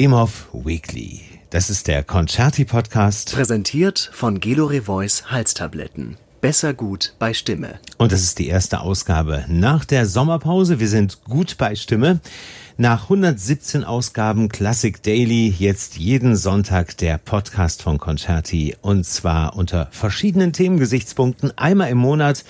Wemhoff Weekly. Das ist der Concerti-Podcast. Präsentiert von Gelore Voice Halstabletten. Besser gut bei Stimme. Und das ist die erste Ausgabe nach der Sommerpause. Wir sind gut bei Stimme. Nach 117 Ausgaben Classic Daily jetzt jeden Sonntag der Podcast von Concerti und zwar unter verschiedenen Themengesichtspunkten einmal im Monat.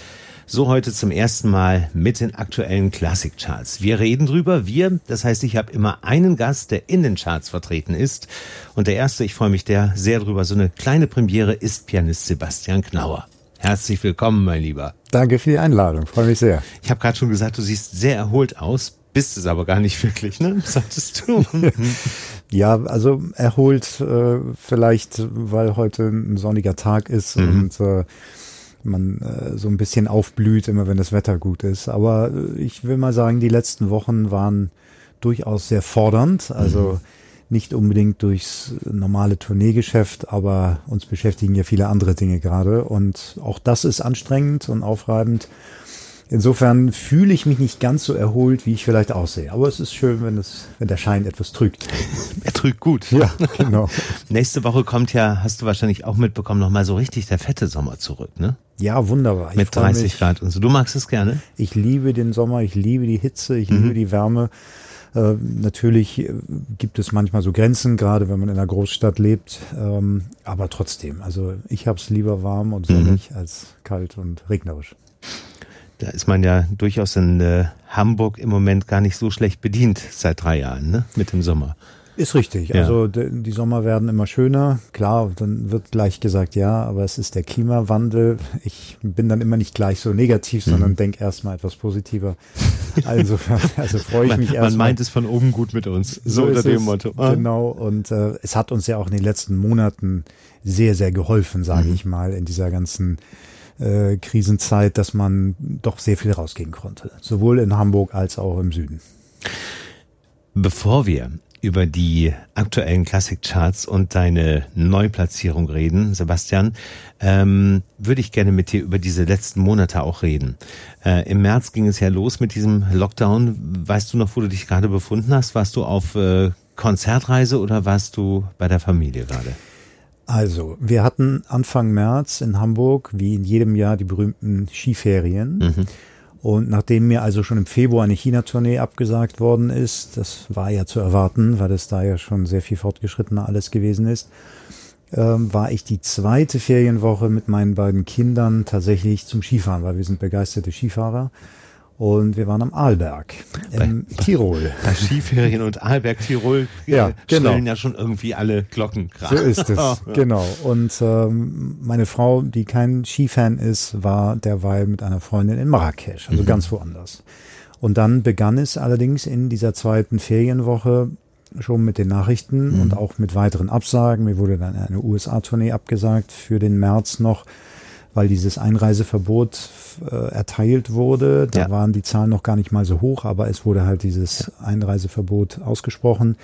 So heute zum ersten Mal mit den aktuellen Klassikcharts. Wir reden drüber. Wir, das heißt, ich habe immer einen Gast, der in den Charts vertreten ist. Und der erste, ich freue mich der sehr drüber, so eine kleine Premiere ist Pianist Sebastian Knauer. Herzlich willkommen, mein Lieber. Danke für die Einladung, freue mich sehr. Ich habe gerade schon gesagt, du siehst sehr erholt aus bist es aber gar nicht wirklich, ne? Sagtest du. ja, also erholt äh, vielleicht, weil heute ein sonniger Tag ist mhm. und äh, man äh, so ein bisschen aufblüht, immer wenn das Wetter gut ist. Aber äh, ich will mal sagen, die letzten Wochen waren durchaus sehr fordernd. Also mhm. nicht unbedingt durchs normale Tourneegeschäft, aber uns beschäftigen ja viele andere Dinge gerade. Und auch das ist anstrengend und aufreibend. Insofern fühle ich mich nicht ganz so erholt, wie ich vielleicht aussehe. Aber es ist schön, wenn es, wenn der Schein etwas trügt. er trügt gut. Ja, genau. Nächste Woche kommt ja, hast du wahrscheinlich auch mitbekommen, nochmal so richtig der fette Sommer zurück, ne? Ja, wunderbar. Ich Mit 30 mich. Grad und so. Du magst es gerne? Ich liebe den Sommer, ich liebe die Hitze, ich mhm. liebe die Wärme. Äh, natürlich äh, gibt es manchmal so Grenzen, gerade wenn man in einer Großstadt lebt. Ähm, aber trotzdem, also ich habe es lieber warm und sonnig mhm. als kalt und regnerisch. Da ist man ja durchaus in äh, Hamburg im Moment gar nicht so schlecht bedient seit drei Jahren, ne? Mit dem Sommer. Ist richtig. Ja. Also die Sommer werden immer schöner. Klar, dann wird gleich gesagt, ja, aber es ist der Klimawandel. Ich bin dann immer nicht gleich so negativ, mhm. sondern denke erstmal etwas positiver. Also, also freue ich mich erstmal. Man meint es von oben gut mit uns. So, so unter dem Motto. Ah. Genau. Und äh, es hat uns ja auch in den letzten Monaten sehr, sehr geholfen, sage mhm. ich mal, in dieser ganzen äh, Krisenzeit, dass man doch sehr viel rausgehen konnte. Sowohl in Hamburg als auch im Süden. Bevor wir über die aktuellen Klassikcharts und deine Neuplatzierung reden, Sebastian, ähm, würde ich gerne mit dir über diese letzten Monate auch reden. Äh, Im März ging es ja los mit diesem Lockdown. Weißt du noch, wo du dich gerade befunden hast? Warst du auf äh, Konzertreise oder warst du bei der Familie gerade? Also, wir hatten Anfang März in Hamburg, wie in jedem Jahr, die berühmten Skiferien. Mhm. Und nachdem mir also schon im Februar eine China-Tournee abgesagt worden ist, das war ja zu erwarten, weil es da ja schon sehr viel fortgeschrittener alles gewesen ist, ähm, war ich die zweite Ferienwoche mit meinen beiden Kindern tatsächlich zum Skifahren, weil wir sind begeisterte Skifahrer. Und wir waren am Arlberg in bei, Tirol. Bei Skiferien und Arlberg, Tirol ja, genau. ja schon irgendwie alle Glocken gerade. So ist es, genau. Und ähm, meine Frau, die kein Skifan ist, war derweil mit einer Freundin in Marrakesch, also mhm. ganz woanders. Und dann begann es allerdings in dieser zweiten Ferienwoche schon mit den Nachrichten mhm. und auch mit weiteren Absagen. Mir wurde dann eine USA-Tournee abgesagt für den März noch weil dieses Einreiseverbot äh, erteilt wurde. Da ja. waren die Zahlen noch gar nicht mal so hoch, aber es wurde halt dieses. Einreiseverbot ausgesprochen.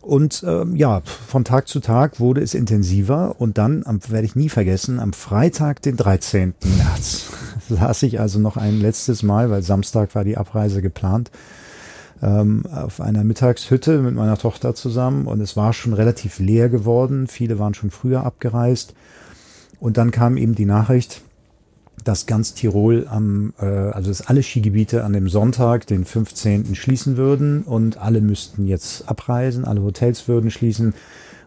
Und ähm, ja, von Tag zu Tag wurde es intensiver und dann, am, werde ich nie vergessen, am Freitag, den 13. März, saß ich also noch ein letztes Mal, weil Samstag war die Abreise geplant, ähm, auf einer Mittagshütte mit meiner Tochter zusammen und es war schon relativ leer geworden. Viele waren schon früher abgereist. Und dann kam eben die Nachricht, dass ganz Tirol am, äh, also dass alle Skigebiete an dem Sonntag, den 15. schließen würden und alle müssten jetzt abreisen, alle Hotels würden schließen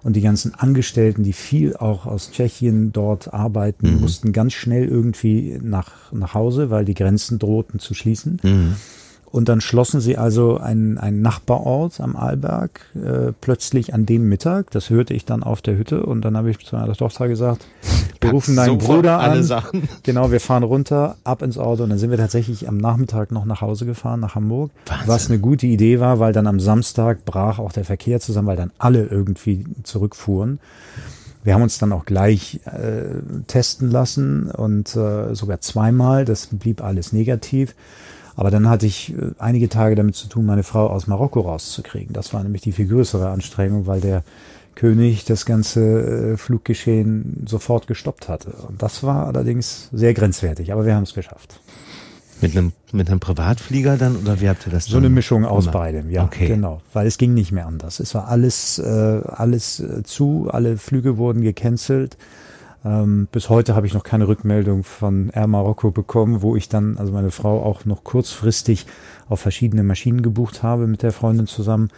und die ganzen Angestellten, die viel auch aus Tschechien dort arbeiten, mhm. mussten ganz schnell irgendwie nach, nach Hause, weil die Grenzen drohten zu schließen. Mhm. Und dann schlossen sie also einen, einen Nachbarort am Arlberg äh, plötzlich an dem Mittag. Das hörte ich dann auf der Hütte und dann habe ich zu meiner Tochter gesagt, wir rufen deinen Bruder an. Sachen. Genau, wir fahren runter, ab ins Auto und dann sind wir tatsächlich am Nachmittag noch nach Hause gefahren, nach Hamburg. Wahnsinn. Was eine gute Idee war, weil dann am Samstag brach auch der Verkehr zusammen, weil dann alle irgendwie zurückfuhren. Wir haben uns dann auch gleich äh, testen lassen und äh, sogar zweimal. Das blieb alles negativ. Aber dann hatte ich äh, einige Tage damit zu tun, meine Frau aus Marokko rauszukriegen. Das war nämlich die viel größere Anstrengung, weil der König das ganze äh, Fluggeschehen sofort gestoppt hatte. Und das war allerdings sehr grenzwertig, aber wir haben es geschafft. Mit einem, mit einem Privatflieger dann oder wie habt ihr das So eine Mischung aus beidem, ja, okay. genau. Weil es ging nicht mehr anders. Es war alles, äh, alles äh, zu, alle Flüge wurden gecancelt. Ähm, bis heute habe ich noch keine Rückmeldung von Air Marokko bekommen, wo ich dann, also meine Frau auch noch kurzfristig auf verschiedene Maschinen gebucht habe mit der Freundin zusammen.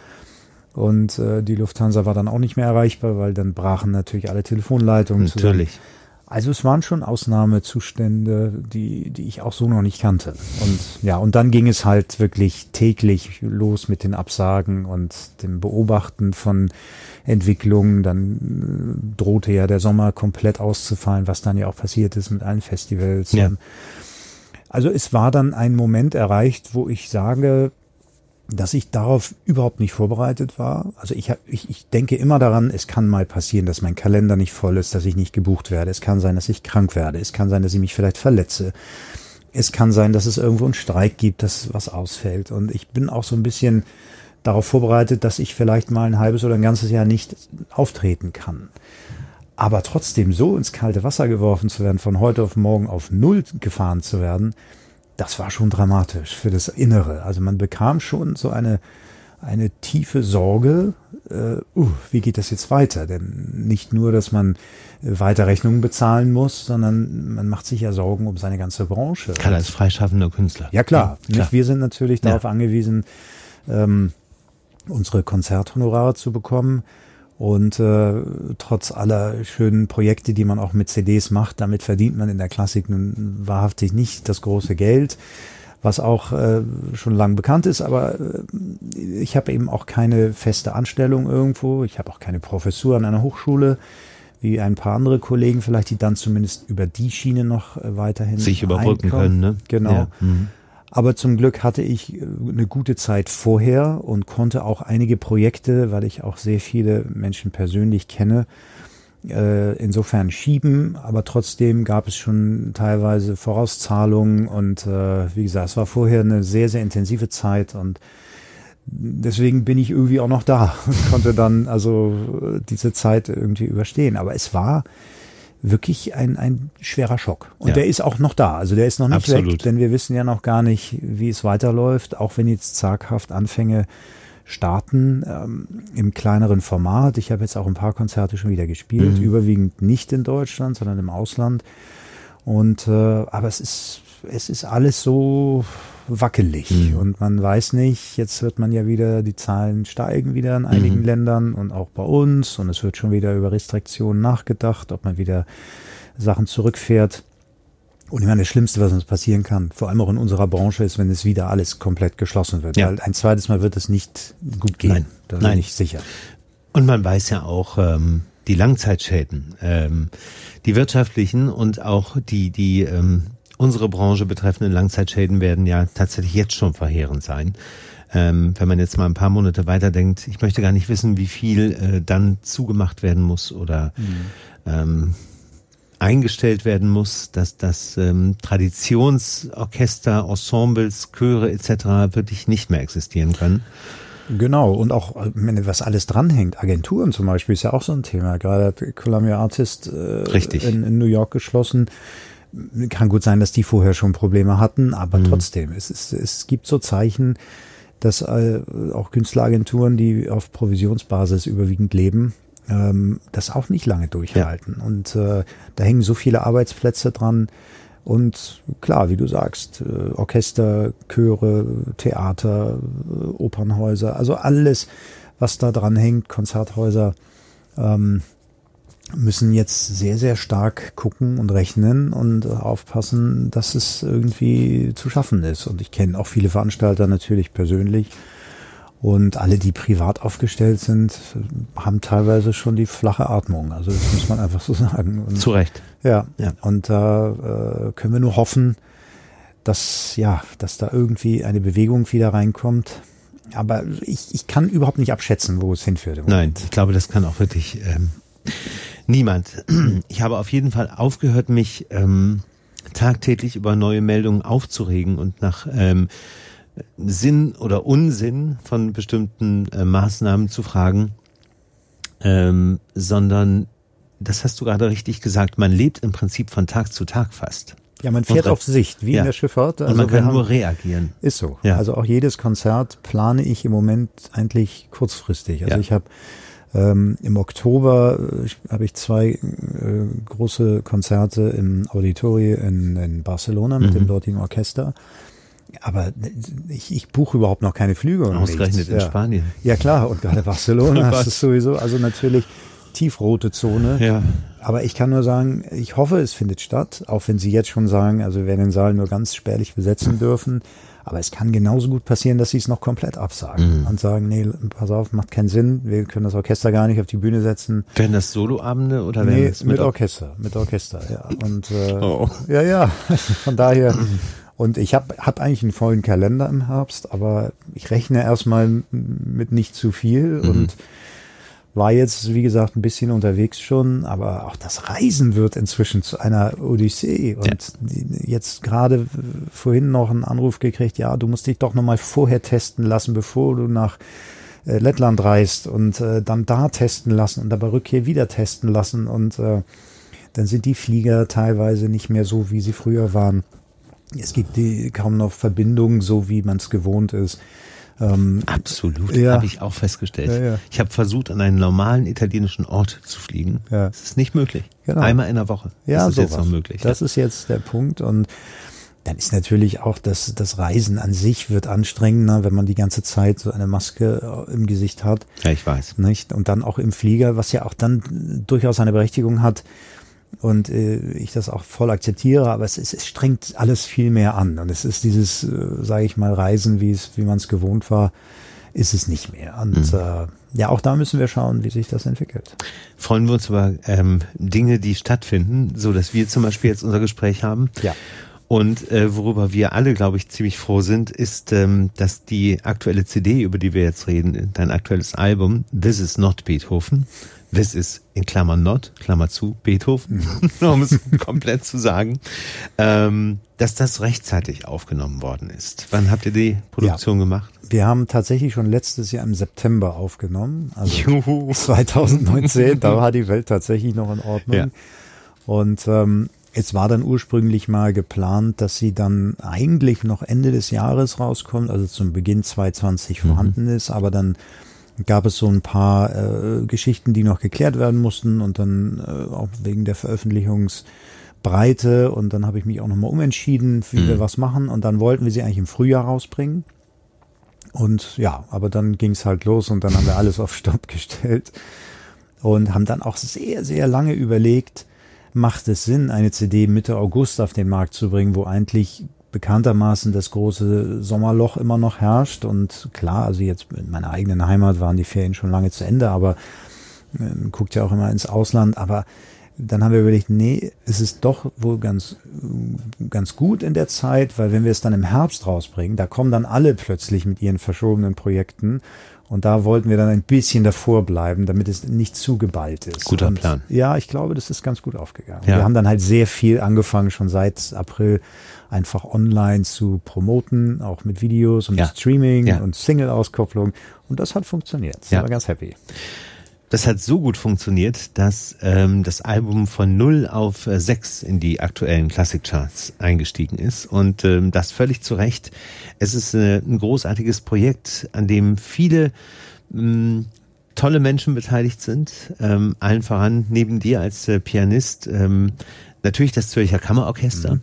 Und äh, die Lufthansa war dann auch nicht mehr erreichbar, weil dann brachen natürlich alle Telefonleitungen Natürlich. Zusammen. Also es waren schon Ausnahmezustände, die, die ich auch so noch nicht kannte. Und ja, und dann ging es halt wirklich täglich los mit den Absagen und dem Beobachten von Entwicklungen. Dann äh, drohte ja der Sommer komplett auszufallen, was dann ja auch passiert ist mit allen Festivals. Ja. Also es war dann ein Moment erreicht, wo ich sage, dass ich darauf überhaupt nicht vorbereitet war. Also ich, ich, ich denke immer daran, es kann mal passieren, dass mein Kalender nicht voll ist, dass ich nicht gebucht werde. Es kann sein, dass ich krank werde. Es kann sein, dass ich mich vielleicht verletze. Es kann sein, dass es irgendwo einen Streik gibt, dass was ausfällt. Und ich bin auch so ein bisschen darauf vorbereitet, dass ich vielleicht mal ein halbes oder ein ganzes Jahr nicht auftreten kann. Aber trotzdem so ins kalte Wasser geworfen zu werden, von heute auf morgen auf Null gefahren zu werden, das war schon dramatisch für das Innere. Also man bekam schon so eine, eine tiefe Sorge, äh, uh, wie geht das jetzt weiter? Denn nicht nur, dass man weiter Rechnungen bezahlen muss, sondern man macht sich ja Sorgen um seine ganze Branche. Gerade als freischaffender Künstler. Ja klar, ja, klar. wir sind natürlich darauf ja. angewiesen, ähm, unsere Konzerthonorare zu bekommen. Und äh, trotz aller schönen Projekte, die man auch mit CDs macht, damit verdient man in der Klassik nun wahrhaftig nicht das große Geld, was auch äh, schon lang bekannt ist. Aber äh, ich habe eben auch keine feste Anstellung irgendwo. Ich habe auch keine Professur an einer Hochschule wie ein paar andere Kollegen vielleicht, die dann zumindest über die Schiene noch äh, weiterhin sich überbrücken können. Ne? Genau. Ja. Mhm. Aber zum Glück hatte ich äh, eine gute Zeit vorher und konnte auch einige Projekte, weil ich auch sehr viele Menschen persönlich kenne, äh, insofern schieben. Aber trotzdem gab es schon teilweise Vorauszahlungen und äh, wie gesagt, es war vorher eine sehr, sehr intensive Zeit und deswegen bin ich irgendwie auch noch da und konnte dann also diese Zeit irgendwie überstehen. Aber es war wirklich ein, ein schwerer Schock. Und ja. der ist auch noch da. Also der ist noch nicht Absolut. weg, denn wir wissen ja noch gar nicht, wie es weiterläuft, auch wenn jetzt zaghaft Anfänge starten ähm, im kleineren Format. Ich habe jetzt auch ein paar Konzerte schon wieder gespielt, mhm. überwiegend nicht in Deutschland, sondern im Ausland. Und äh, aber es ist es ist alles so wackelig mhm. und man weiß nicht, jetzt wird man ja wieder, die Zahlen steigen wieder in einigen mhm. Ländern und auch bei uns und es wird schon wieder über Restriktionen nachgedacht, ob man wieder Sachen zurückfährt. Und ich meine, das Schlimmste, was uns passieren kann, vor allem auch in unserer Branche, ist, wenn es wieder alles komplett geschlossen wird. Ja. Weil ein zweites Mal wird es nicht gut gehen. Nein, da bin Nein. ich sicher. Und man weiß ja auch, ähm, die Langzeitschäden, ähm, die wirtschaftlichen und auch die, die ähm, unsere Branche betreffenden Langzeitschäden werden ja tatsächlich jetzt schon verheerend sein. Ähm, wenn man jetzt mal ein paar Monate weiterdenkt, ich möchte gar nicht wissen, wie viel äh, dann zugemacht werden muss oder mhm. ähm, eingestellt werden muss, dass das ähm, Traditionsorchester, Ensembles, Chöre etc. wirklich nicht mehr existieren können. Genau, und auch, was alles dranhängt, Agenturen zum Beispiel ist ja auch so ein Thema. Gerade hat Columbia Artist äh, in, in New York geschlossen kann gut sein, dass die vorher schon Probleme hatten, aber mhm. trotzdem, es, ist, es gibt so Zeichen, dass äh, auch Künstleragenturen, die auf Provisionsbasis überwiegend leben, ähm, das auch nicht lange durchhalten. Ja. Und äh, da hängen so viele Arbeitsplätze dran. Und klar, wie du sagst, äh, Orchester, Chöre, Theater, äh, Opernhäuser, also alles, was da dran hängt, Konzerthäuser, ähm, müssen jetzt sehr, sehr stark gucken und rechnen und aufpassen, dass es irgendwie zu schaffen ist. Und ich kenne auch viele Veranstalter natürlich persönlich. Und alle, die privat aufgestellt sind, haben teilweise schon die flache Atmung. Also das muss man einfach so sagen. Und, zu Recht. Ja. ja. Und da äh, können wir nur hoffen, dass ja, dass da irgendwie eine Bewegung wieder reinkommt. Aber ich, ich kann überhaupt nicht abschätzen, wo es hinführt. Nein, ich glaube, das kann auch wirklich ähm, Niemand. Ich habe auf jeden Fall aufgehört, mich ähm, tagtäglich über neue Meldungen aufzuregen und nach ähm, Sinn oder Unsinn von bestimmten äh, Maßnahmen zu fragen, ähm, sondern, das hast du gerade richtig gesagt, man lebt im Prinzip von Tag zu Tag fast. Ja, man fährt auf Sicht, wie Ja. in der Schifffahrt. Und man Also kann haben- nur reagieren. Ist so. Ja. Also auch jedes Konzert plane ich im Moment eigentlich kurzfristig. Also Ja. ich habe ähm, im Oktober äh, habe ich zwei äh, große Konzerte im Auditori in, in Barcelona mit Mhm. dem dortigen Orchester. Aber ich, ich buche überhaupt noch keine Flüge. und Ausgerechnet nichts. in ja. Spanien. Ja klar, und gerade Barcelona ist es sowieso, also natürlich tiefrote Zone. Ja. Aber ich kann nur sagen, ich hoffe, es findet statt, auch wenn Sie jetzt schon sagen, also wir werden den Saal nur ganz spärlich besetzen dürfen. Aber es kann genauso gut passieren, dass Sie es noch komplett absagen Mhm. und sagen, nee, pass auf, macht keinen Sinn, wir können das Orchester gar nicht auf die Bühne setzen. Werden das Soloabende oder werden Nee, mit Or- Orchester, mit Orchester, ja. Und äh, Oh. ja, ja, von daher. Und ich habe hab eigentlich einen vollen Kalender im Herbst, aber ich rechne erstmal mit nicht zu viel Mhm. und war jetzt, wie gesagt, ein bisschen unterwegs schon, aber auch das Reisen wird inzwischen zu einer Odyssee. Und Ja. jetzt gerade vorhin noch einen Anruf gekriegt, ja, du musst dich doch nochmal vorher testen lassen, bevor du nach äh, Lettland reist und äh, dann da testen lassen und dabei Rückkehr wieder testen lassen und äh, dann sind die Flieger teilweise nicht mehr so, wie sie früher waren. Es gibt die, kaum noch Verbindungen, so wie man es gewohnt ist. Ähm, Absolut, Ja. habe ich auch festgestellt. Ja, ja. Ich habe versucht, an einen normalen italienischen Ort zu fliegen. Ja. Es ist nicht möglich. Genau. Einmal in der Woche ja, ist es jetzt noch möglich. Das ist jetzt der Punkt und dann ist natürlich auch das, das Reisen an sich wird anstrengender, wenn man die ganze Zeit so eine Maske äh, im Gesicht hat. ja, ich weiß. nicht? Und dann auch im Flieger, was ja auch dann durchaus eine Berechtigung hat und äh, ich das auch voll akzeptiere, aber es, ist, es strengt alles viel mehr an und es ist dieses, äh, sage ich mal, Reisen, wie es, wie man es gewohnt war, ist es nicht mehr. Und äh, ja, auch da müssen wir schauen, wie sich das entwickelt. Freuen wir uns über ähm, Dinge, die stattfinden, so dass wir zum Beispiel jetzt unser Gespräch haben. Ja. Und äh, worüber wir alle, glaube ich, ziemlich froh sind, ist, ähm, dass die aktuelle CD, über die wir jetzt reden, dein aktuelles Album, This is not Beethoven, This is in Klammern not, Klammer zu, Beethoven, um es komplett zu sagen, ähm, dass das rechtzeitig aufgenommen worden ist. Wann habt ihr die Produktion gemacht? Wir haben tatsächlich schon letztes Jahr im September aufgenommen, also Juhu. 2019, da war die Welt tatsächlich noch in Ordnung. Ja. Und ähm, es war dann ursprünglich mal geplant, dass sie dann eigentlich noch Ende des Jahres rauskommt, also zum Beginn 2020 vorhanden ist, aber dann gab es so ein paar äh, Geschichten, die noch geklärt werden mussten und dann äh, auch wegen der Veröffentlichungsbreite und dann habe ich mich auch nochmal umentschieden, wie wir was machen und dann wollten wir sie eigentlich im Frühjahr rausbringen. Und ja, aber dann ging es halt los und dann haben wir alles auf Stopp gestellt und haben dann auch sehr, sehr lange überlegt, macht es Sinn, eine CD Mitte August auf den Markt zu bringen, wo eigentlich bekanntermaßen das große Sommerloch immer noch herrscht. Und klar, also jetzt in meiner eigenen Heimat waren die Ferien schon lange zu Ende, aber ähm, guckt ja auch immer ins Ausland. Aber dann haben wir überlegt, nee, es ist doch wohl ganz, ganz gut in der Zeit, weil wenn wir es dann im Herbst rausbringen, da kommen dann alle plötzlich mit ihren verschobenen Projekten. Und da wollten wir dann ein bisschen davor bleiben, damit es nicht zu geballt ist. Guter Und Plan. Ja, ich glaube, das ist ganz gut aufgegangen. Ja. Wir haben dann halt sehr viel angefangen, schon seit April einfach online zu promoten, auch mit Videos und Ja. Streaming Ja. und Single-Auskopplung. Und das hat funktioniert. Ich Ja. war ganz happy. Das hat so gut funktioniert, dass ähm, das Album von 0 auf äh, 6 in die aktuellen Classic-Charts eingestiegen ist. Und ähm, das völlig zu Recht. Es ist äh, ein großartiges Projekt, an dem viele mh, tolle Menschen beteiligt sind. Ähm, allen voran neben dir als äh, Pianist ähm, natürlich das Zürcher Kammerorchester.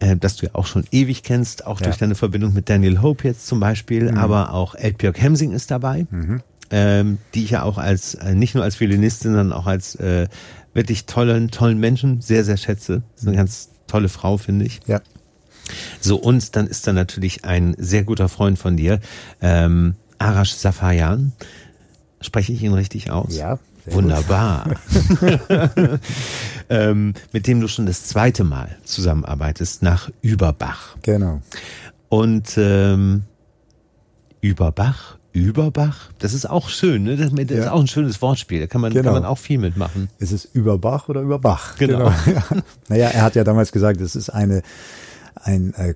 Äh, das du ja auch schon ewig kennst, auch Ja. durch deine Verbindung mit Daniel Hope jetzt zum Beispiel, aber auch Elbjörg Hemsing ist dabei, ähm, die ich ja auch als, äh, nicht nur als Violinistin, sondern auch als äh, wirklich tollen, tollen Menschen sehr, sehr schätze. Ist eine ganz tolle Frau, finde ich. Ja. So, und dann ist da natürlich ein sehr guter Freund von dir, ähm, Arash Safayan. Spreche ich ihn richtig aus? Ja, sehr Wunderbar. ähm, mit dem du schon das zweite Mal zusammenarbeitest nach Überbach. Genau. Und ähm, Überbach, Überbach, das ist auch schön, ne? Das, ist Ja. auch ein schönes Wortspiel. Da kann man, Genau. kann man auch viel mitmachen. Ist es über Bach oder über Bach? Genau. Ja. Naja, er hat ja damals gesagt, es ist eine, ein äh,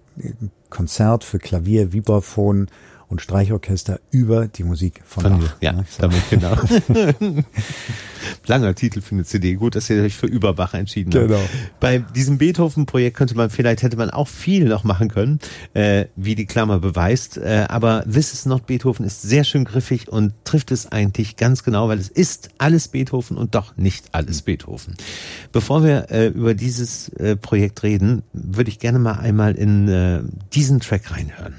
Konzert für Klavier, Vibraphon und Streichorchester über die Musik von, von Bach. Ja, ne? so. damit genau. Langer Titel für eine CD. Gut, dass ihr euch für Überbach entschieden genau. habt. Bei diesem Beethoven-Projekt könnte man, vielleicht hätte man auch viel noch machen können, äh, wie die Klammer beweist. Äh, aber This is not Beethoven ist sehr schön griffig und trifft es eigentlich ganz genau, weil es ist alles Beethoven und doch nicht alles Beethoven. Bevor wir äh, über dieses äh, Projekt reden, würde ich gerne mal einmal in äh, diesen Track reinhören.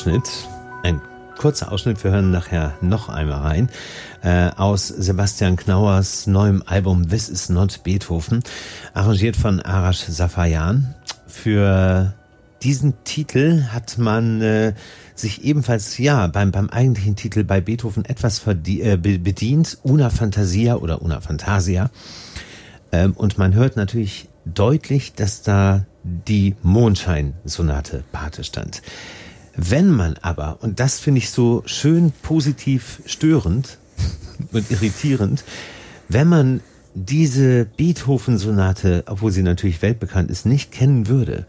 Ausschnitt, ein kurzer Ausschnitt, wir hören nachher noch einmal rein, äh, aus Sebastian Knauers neuem Album This is Not Beethoven, arrangiert von Arash Safayan. Für diesen Titel hat man äh, sich ebenfalls ja beim beim eigentlichen Titel bei Beethoven etwas äh, bedient, Una Fantasia oder Una Fantasia. Ähm, und man hört natürlich deutlich, dass da die Mondschein-Sonate Pate stand. Wenn man aber, und das finde ich so schön positiv störend und irritierend, wenn man diese Beethoven-Sonate, obwohl sie natürlich weltbekannt ist, nicht kennen würde,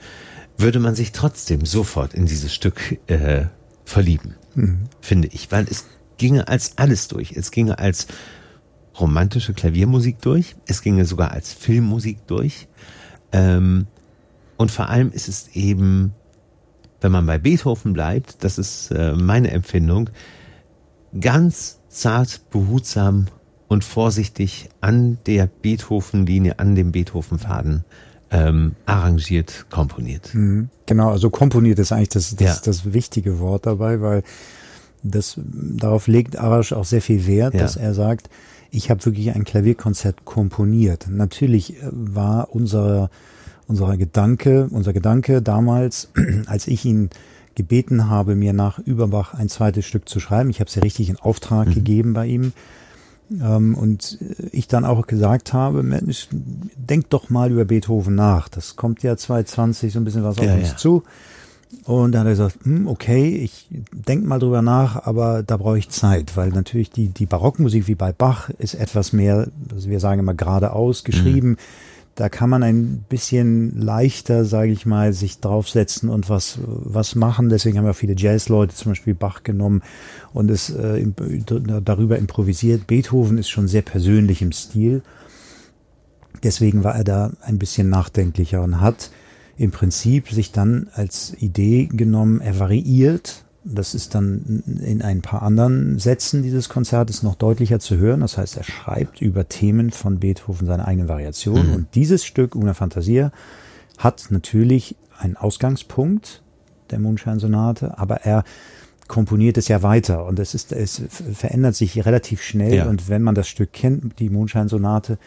würde man sich trotzdem sofort in dieses Stück äh, verlieben, mhm. finde ich, weil es ginge als alles durch. Es ginge als romantische Klaviermusik durch, es ginge sogar als Filmmusik durch. Ähm, und vor allem ist es eben wenn man bei Beethoven bleibt, das ist äh, meine Empfindung, ganz zart, behutsam und vorsichtig an der Beethoven-Linie, an dem Beethoven-Faden ähm, arrangiert, komponiert. Mhm. Genau, also komponiert ist eigentlich das, das, ja. das wichtige Wort dabei, weil das darauf legt Arash auch sehr viel Wert, ja. dass er sagt, ich habe wirklich ein Klavierkonzert komponiert. Natürlich äh, war unser unser Gedanke, unser Gedanke damals, als ich ihn gebeten habe, mir nach Überbach ein zweites Stück zu schreiben. Ich habe es ja richtig in Auftrag mhm. gegeben bei ihm. Ähm, und ich dann auch gesagt habe, Mensch, denk doch mal über Beethoven nach. Das kommt ja 2020 so ein bisschen was auf ja, uns ja. zu. Und dann hat er gesagt, hm, okay, ich denk mal drüber nach, aber da brauche ich Zeit, weil natürlich die, die Barockmusik wie bei Bach ist etwas mehr, also wir sagen immer geradeaus geschrieben. Mhm da kann man ein bisschen leichter, sage ich mal, sich draufsetzen und was was machen. Deswegen haben wir viele Jazzleute zum Beispiel Bach genommen und es äh, darüber improvisiert. Beethoven ist schon sehr persönlich im Stil. Deswegen war er da ein bisschen nachdenklicher und hat im Prinzip sich dann als Idee genommen, er variiert das ist dann in ein paar anderen Sätzen dieses Konzertes noch deutlicher zu hören. Das heißt, er schreibt über Themen von Beethoven seine eigenen Variationen. Mhm. Und dieses Stück, Una Fantasia, hat natürlich einen Ausgangspunkt der Mondscheinsonate, aber er komponiert es ja weiter und es ist, es verändert sich relativ schnell. Ja. Und wenn man das Stück kennt, die Mondscheinsonate,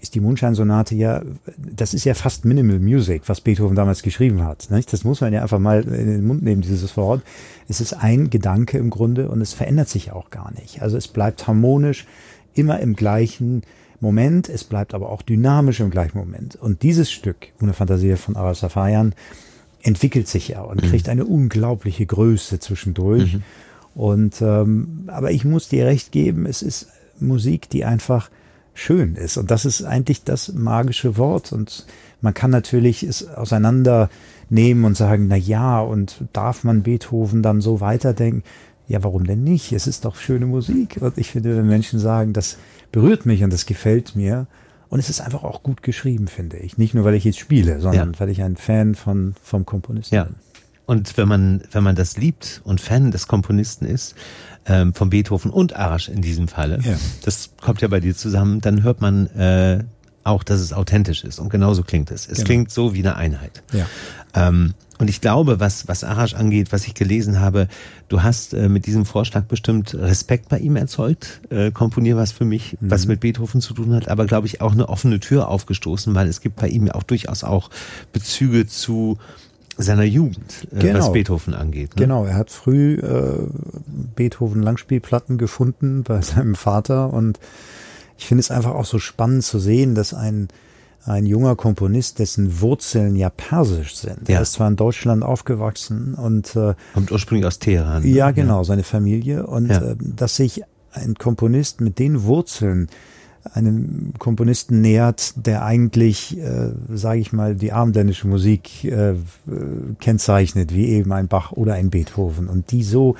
ist die Mondscheinsonate ja, das ist ja fast Minimal Music, was Beethoven damals geschrieben hat. Nicht? Das muss man ja einfach mal in den Mund nehmen, dieses Wort. Es ist ein Gedanke im Grunde und es verändert sich auch gar nicht. Also es bleibt harmonisch, immer im gleichen Moment, es bleibt aber auch dynamisch im gleichen Moment. Und dieses Stück, Una Fantasie von Aras Safayan, entwickelt sich ja und mhm. kriegt eine unglaubliche Größe zwischendurch. Mhm. Und ähm, aber ich muss dir recht geben, es ist Musik, die einfach schön ist. Und das ist eigentlich das magische Wort. Und man kann natürlich es auseinandernehmen und sagen, na ja, und darf man Beethoven dann so weiterdenken? Ja, warum denn nicht? Es ist doch schöne Musik. Und ich finde, wenn Menschen sagen, das berührt mich und das gefällt mir, und es ist einfach auch gut geschrieben, finde ich. Nicht nur, weil ich jetzt spiele, sondern ja. weil ich ein Fan von, vom Komponisten ja. bin. Und wenn man, wenn man das liebt und Fan des Komponisten ist, ähm, von Beethoven und Arash in diesem Falle, ja. das kommt ja bei dir zusammen, dann hört man äh, auch, dass es authentisch ist. Und genauso klingt es. Es genau. klingt so wie eine Einheit. Ja. Ähm, und ich glaube, was, was Arash angeht, was ich gelesen habe, du hast äh, mit diesem Vorschlag bestimmt Respekt bei ihm erzeugt. Äh, komponier was für mich, mhm. was mit Beethoven zu tun hat, aber glaube ich auch eine offene Tür aufgestoßen, weil es gibt bei ihm auch durchaus auch Bezüge zu seiner Jugend, äh, genau. was Beethoven angeht. Ne? Genau, er hat früh äh, Beethoven Langspielplatten gefunden bei seinem Vater und ich finde es einfach auch so spannend zu sehen, dass ein ein junger Komponist, dessen Wurzeln ja persisch sind. Ja. Er ist zwar in Deutschland aufgewachsen und äh, kommt ursprünglich aus Teheran. Ja, genau, ja. seine Familie und ja. äh, dass sich ein Komponist mit den Wurzeln einem Komponisten nähert, der eigentlich, äh, sage ich mal, die abendländische Musik äh, kennzeichnet, wie eben ein Bach oder ein Beethoven und die so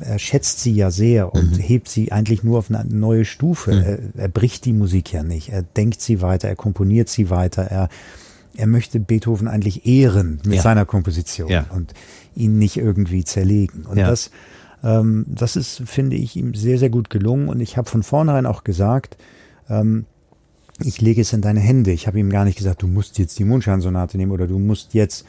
er schätzt sie ja sehr und mhm. hebt sie eigentlich nur auf eine neue Stufe. Mhm. Er, er, bricht die Musik ja nicht. Er denkt sie weiter, er komponiert sie weiter. Er, er möchte Beethoven eigentlich ehren mit ja. seiner Komposition ja. und ihn nicht irgendwie zerlegen. Und ja. das, ähm, das ist, finde ich, ihm sehr, sehr gut gelungen. Und ich habe von vornherein auch gesagt, ähm, ich lege es in deine Hände. Ich habe ihm gar nicht gesagt, du musst jetzt die Mondscheinsonate nehmen oder du musst jetzt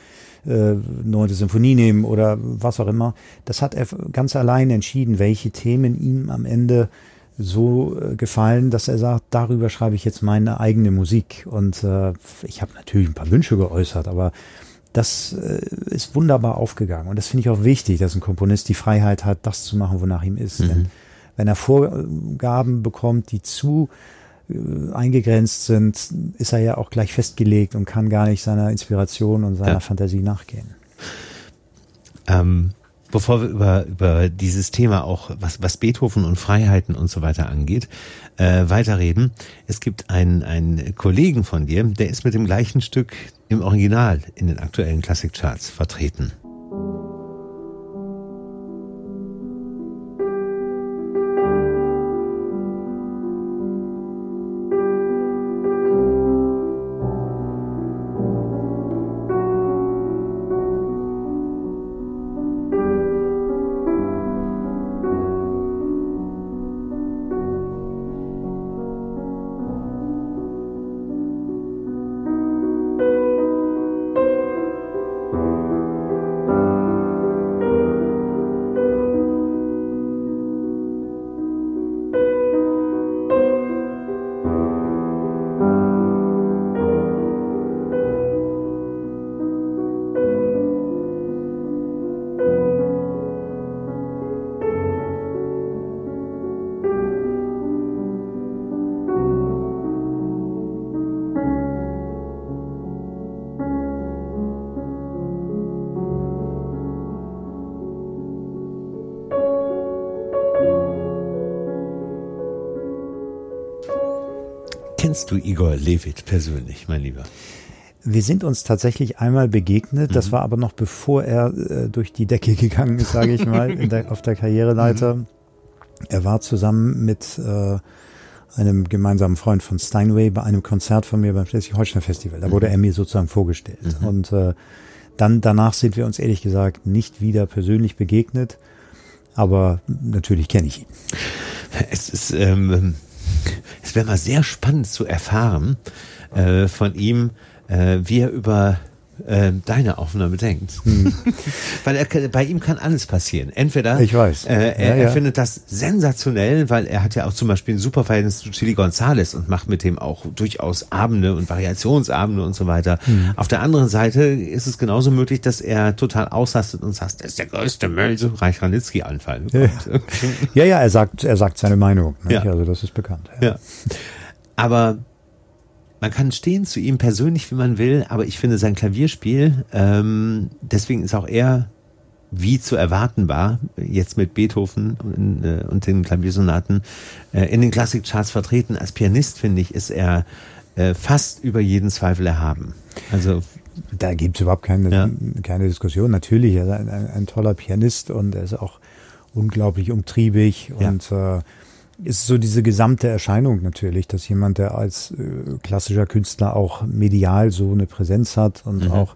äh, neunte Symphonie nehmen oder was auch immer. Das hat er ganz allein entschieden, welche Themen ihm am Ende so äh, gefallen, dass er sagt, darüber schreibe ich jetzt meine eigene Musik. Und äh, ich habe natürlich ein paar Wünsche geäußert, aber das äh, ist wunderbar aufgegangen. Und das finde ich auch wichtig, dass ein Komponist die Freiheit hat, das zu machen, wonach ihm ist. Mhm. Denn wenn er Vorgaben bekommt, die zu äh, eingegrenzt sind, ist er ja auch gleich festgelegt und kann gar nicht seiner Inspiration und seiner ja. Fantasie nachgehen. Ähm, bevor wir über, über dieses Thema auch, was, was Beethoven und Freiheiten und so weiter angeht, äh, weiterreden. Es gibt einen, einen Kollegen von dir, der ist mit dem gleichen Stück im Original in den aktuellen Klassikcharts vertreten. Kennst du Igor Levit persönlich, mein Lieber? Wir sind uns tatsächlich einmal begegnet. Das mhm. war aber noch bevor er äh, durch die Decke gegangen ist, sage ich mal, der, auf der Karriereleiter. Mhm. Er war zusammen mit äh, einem gemeinsamen Freund von Steinway bei einem Konzert von mir beim Schleswig-Holstein Festival. Da wurde mhm. er mir sozusagen vorgestellt. Mhm. Und äh, dann danach sind wir uns ehrlich gesagt nicht wieder persönlich begegnet. Aber natürlich kenne ich ihn. Es ist ähm, wäre mal sehr spannend zu erfahren äh, von ihm, äh, wie er über äh, deine Aufnahme denkt. Hm. weil er, bei ihm kann alles passieren. Entweder ich weiß. Äh, er, ja, ja. er findet das sensationell, weil er hat ja auch zum Beispiel ein super Verhältnis zu Chili Gonzales und macht mit dem auch durchaus Abende und Variationsabende und so weiter. Hm. Auf der anderen Seite ist es genauso möglich, dass er total ausrastet und sagt, das ist der größte Müll, so Reich Ranitzky-Anfall. Ja. ja, ja, er sagt, er sagt seine Meinung. Ja. Also das ist bekannt. Ja. Aber man kann stehen zu ihm persönlich, wie man will, aber ich finde sein Klavierspiel, ähm, deswegen ist auch er wie zu erwarten war, jetzt mit Beethoven und, äh, und den Klaviersonaten äh, in den Klassikcharts vertreten. Als Pianist, finde ich, ist er äh, fast über jeden Zweifel erhaben. Also da gibt es überhaupt keine, ja. keine Diskussion. Natürlich, er ist ein, ein, ein, toller Pianist und er ist auch unglaublich umtriebig ja. und äh, ist so diese gesamte Erscheinung natürlich, dass jemand, der als äh, klassischer Künstler auch medial so eine Präsenz hat und mhm. auch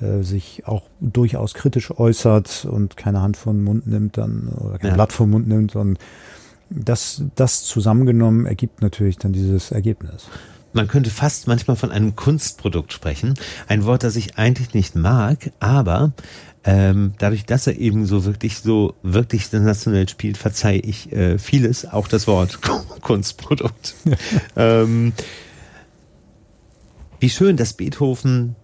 äh, sich auch durchaus kritisch äußert und keine Hand vom Mund nimmt dann oder kein ja. Blatt vom Mund nimmt und das, das zusammengenommen ergibt natürlich dann dieses Ergebnis. Man könnte fast manchmal von einem Kunstprodukt sprechen. Ein Wort, das ich eigentlich nicht mag, aber ähm, dadurch, dass er eben so wirklich so wirklich sensationell spielt, verzeihe ich äh, vieles, auch das Wort Kunstprodukt. ähm, wie schön, dass Beethoven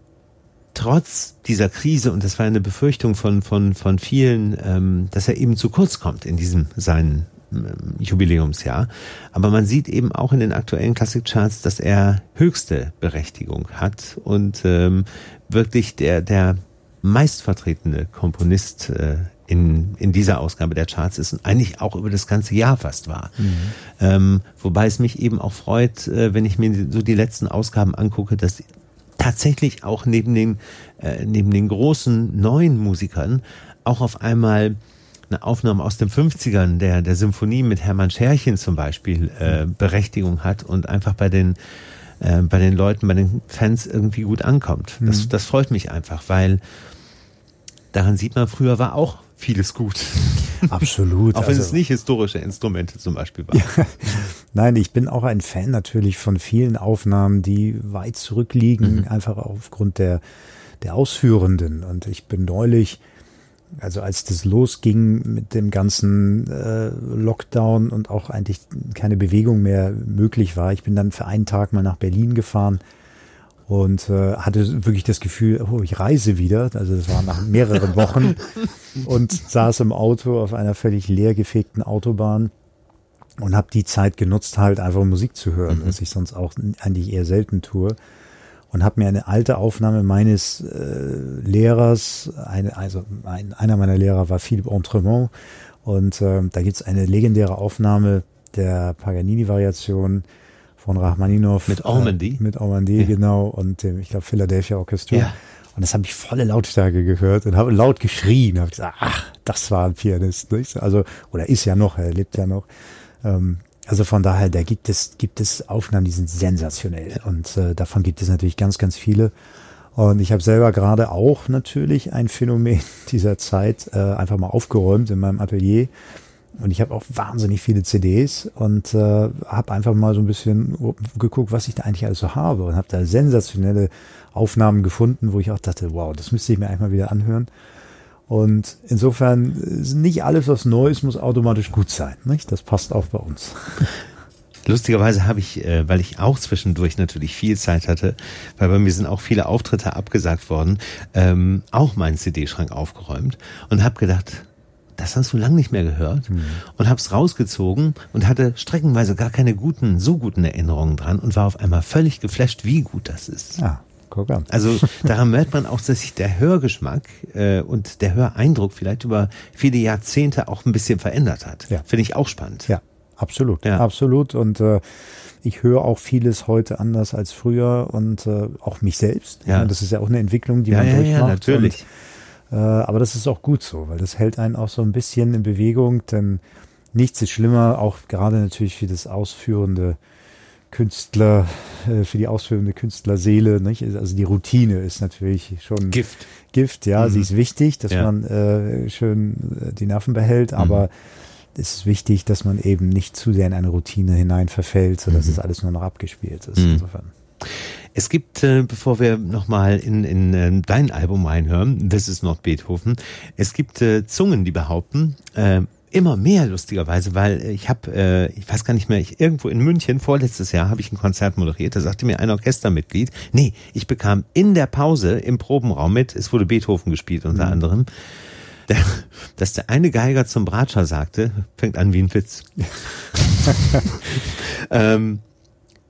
trotz dieser Krise, und das war eine Befürchtung von, von, von vielen, ähm, dass er eben zu kurz kommt in diesem seinen ähm, Jubiläumsjahr. Aber man sieht eben auch in den aktuellen Klassikcharts, dass er höchste Berechtigung hat und ähm, wirklich der, der meistvertretene Komponist äh, in, in dieser Ausgabe der Charts ist und eigentlich auch über das ganze Jahr fast war. Mhm. Ähm, wobei es mich eben auch freut, äh, wenn ich mir so die letzten Ausgaben angucke, dass tatsächlich auch neben den, äh, neben den großen neuen Musikern auch auf einmal eine Aufnahme aus den 50ern der, der Symphonie mit Hermann Scherchen zum Beispiel äh, Berechtigung hat und einfach bei den äh, bei den Leuten, bei den Fans irgendwie gut ankommt. Das, mhm. das freut mich einfach, weil daran sieht man, früher war auch vieles gut. Absolut. auch wenn also, es nicht historische Instrumente zum Beispiel waren. Ja. Nein, ich bin auch ein Fan natürlich von vielen Aufnahmen, die weit zurückliegen, mhm. einfach aufgrund der, der Ausführenden. Und ich bin neulich, also als das losging mit dem ganzen äh, Lockdown und auch eigentlich keine Bewegung mehr möglich war, ich bin dann für einen Tag mal nach Berlin gefahren und äh, hatte wirklich das Gefühl, oh, ich reise wieder. Also das war nach mehreren Wochen und saß im Auto auf einer völlig leergefegten Autobahn und habe die Zeit genutzt, halt einfach Musik zu hören, mhm. was ich sonst auch eigentlich eher selten tue. Und habe mir eine alte Aufnahme meines äh, Lehrers, eine, also ein, einer meiner Lehrer war Philippe Entremont, und äh, da gibt's eine legendäre Aufnahme der Paganini-Variation von Rachmaninoff. Mit Ormandy? Äh, mit Ormandy, ja. genau. Und dem, ich glaube, Philadelphia Orchestra. Ja. Und das habe ich volle Lautstärke gehört und habe laut geschrien. Habe gesagt, ach, das war ein Pianist. Nicht? Also, oder ist ja noch, er lebt ja noch. Ähm, also von daher, da gibt es, gibt es Aufnahmen, die sind sensationell. Und äh, davon gibt es natürlich ganz, ganz viele. Und ich habe selber gerade auch natürlich ein Phänomen dieser Zeit äh, einfach mal aufgeräumt in meinem Atelier und ich habe auch wahnsinnig viele CDs und äh, habe einfach mal so ein bisschen geguckt, was ich da eigentlich alles so habe und habe da sensationelle Aufnahmen gefunden, wo ich auch dachte, wow, das müsste ich mir eigentlich mal wieder anhören. Und insofern nicht alles, was neu ist, muss automatisch gut sein. Nicht? Das passt auch bei uns. Lustigerweise habe ich, äh, weil ich auch zwischendurch natürlich viel Zeit hatte, weil bei mir sind auch viele Auftritte abgesagt worden, ähm, auch meinen CD-Schrank aufgeräumt und habe gedacht, das hast du lange nicht mehr gehört mhm. und hab's rausgezogen und hatte streckenweise gar keine guten, so guten Erinnerungen dran und war auf einmal völlig geflasht, wie gut das ist. Ja. Guck an. Also daran merkt man auch, dass sich der Hörgeschmack äh, und der Höreindruck vielleicht über viele Jahrzehnte auch ein bisschen verändert hat. Ja. Finde ich auch spannend. Ja, absolut. Ja. Absolut. Und äh, ich höre auch vieles heute anders als früher und äh, auch mich selbst. Ja. Und das ist ja auch eine Entwicklung, die ja, man ja, durchmacht. Ja, natürlich. Und äh, aber das ist auch gut so, weil das hält einen auch so ein bisschen in Bewegung, denn nichts ist schlimmer, auch gerade natürlich für das ausführende Künstler, äh, für die ausführende Künstlerseele. Nicht? Also die Routine ist natürlich schon Gift. Gift, ja, mhm. sie ist wichtig, dass ja. man äh, schön äh, die Nerven behält, mhm. aber es ist wichtig, dass man eben nicht zu sehr in eine Routine hinein verfällt, sodass mhm. es alles nur noch abgespielt ist. Mhm. Insofern. Es gibt, äh, bevor wir nochmal in, in äh, dein Album reinhören, This is not Beethoven, es gibt äh, Zungen, die behaupten, immer mehr lustigerweise, weil ich habe, äh, ich weiß gar nicht mehr, ich irgendwo in München vorletztes Jahr habe ich ein Konzert moderiert. Da sagte mir ein Orchestermitglied, nee, ich bekam in der Pause im Probenraum mit, es wurde Beethoven gespielt unter mhm. anderem, der, dass der eine Geiger zum Bratscher sagte, fängt an wie ein Witz. ähm,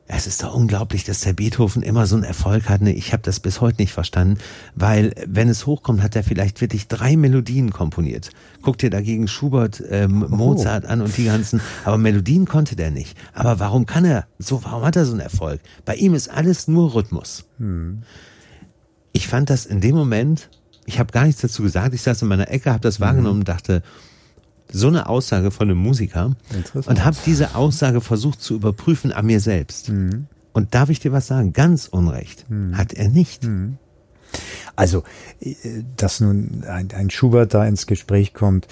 Es ist doch unglaublich, dass der Beethoven immer so einen Erfolg hat. Ne? Ich habe das bis heute nicht verstanden, weil wenn es hochkommt, hat er vielleicht wirklich drei Melodien komponiert. Guck dir dagegen Schubert, ähm, oh. Mozart an und die ganzen, aber Melodien konnte der nicht. Aber warum kann er? So, warum hat er so einen Erfolg? Bei ihm ist alles nur Rhythmus. Hm. Ich fand das in dem Moment, ich habe gar nichts dazu gesagt. Ich saß in meiner Ecke, habe das hm. wahrgenommen und dachte, so eine Aussage von einem Musiker und habe diese Aussage versucht zu überprüfen an mir selbst. Mhm. Und darf ich dir was sagen? Ganz Unrecht mhm. hat er nicht. Mhm. Also, äh, dass nun ein, ein Schubert da ins Gespräch kommt,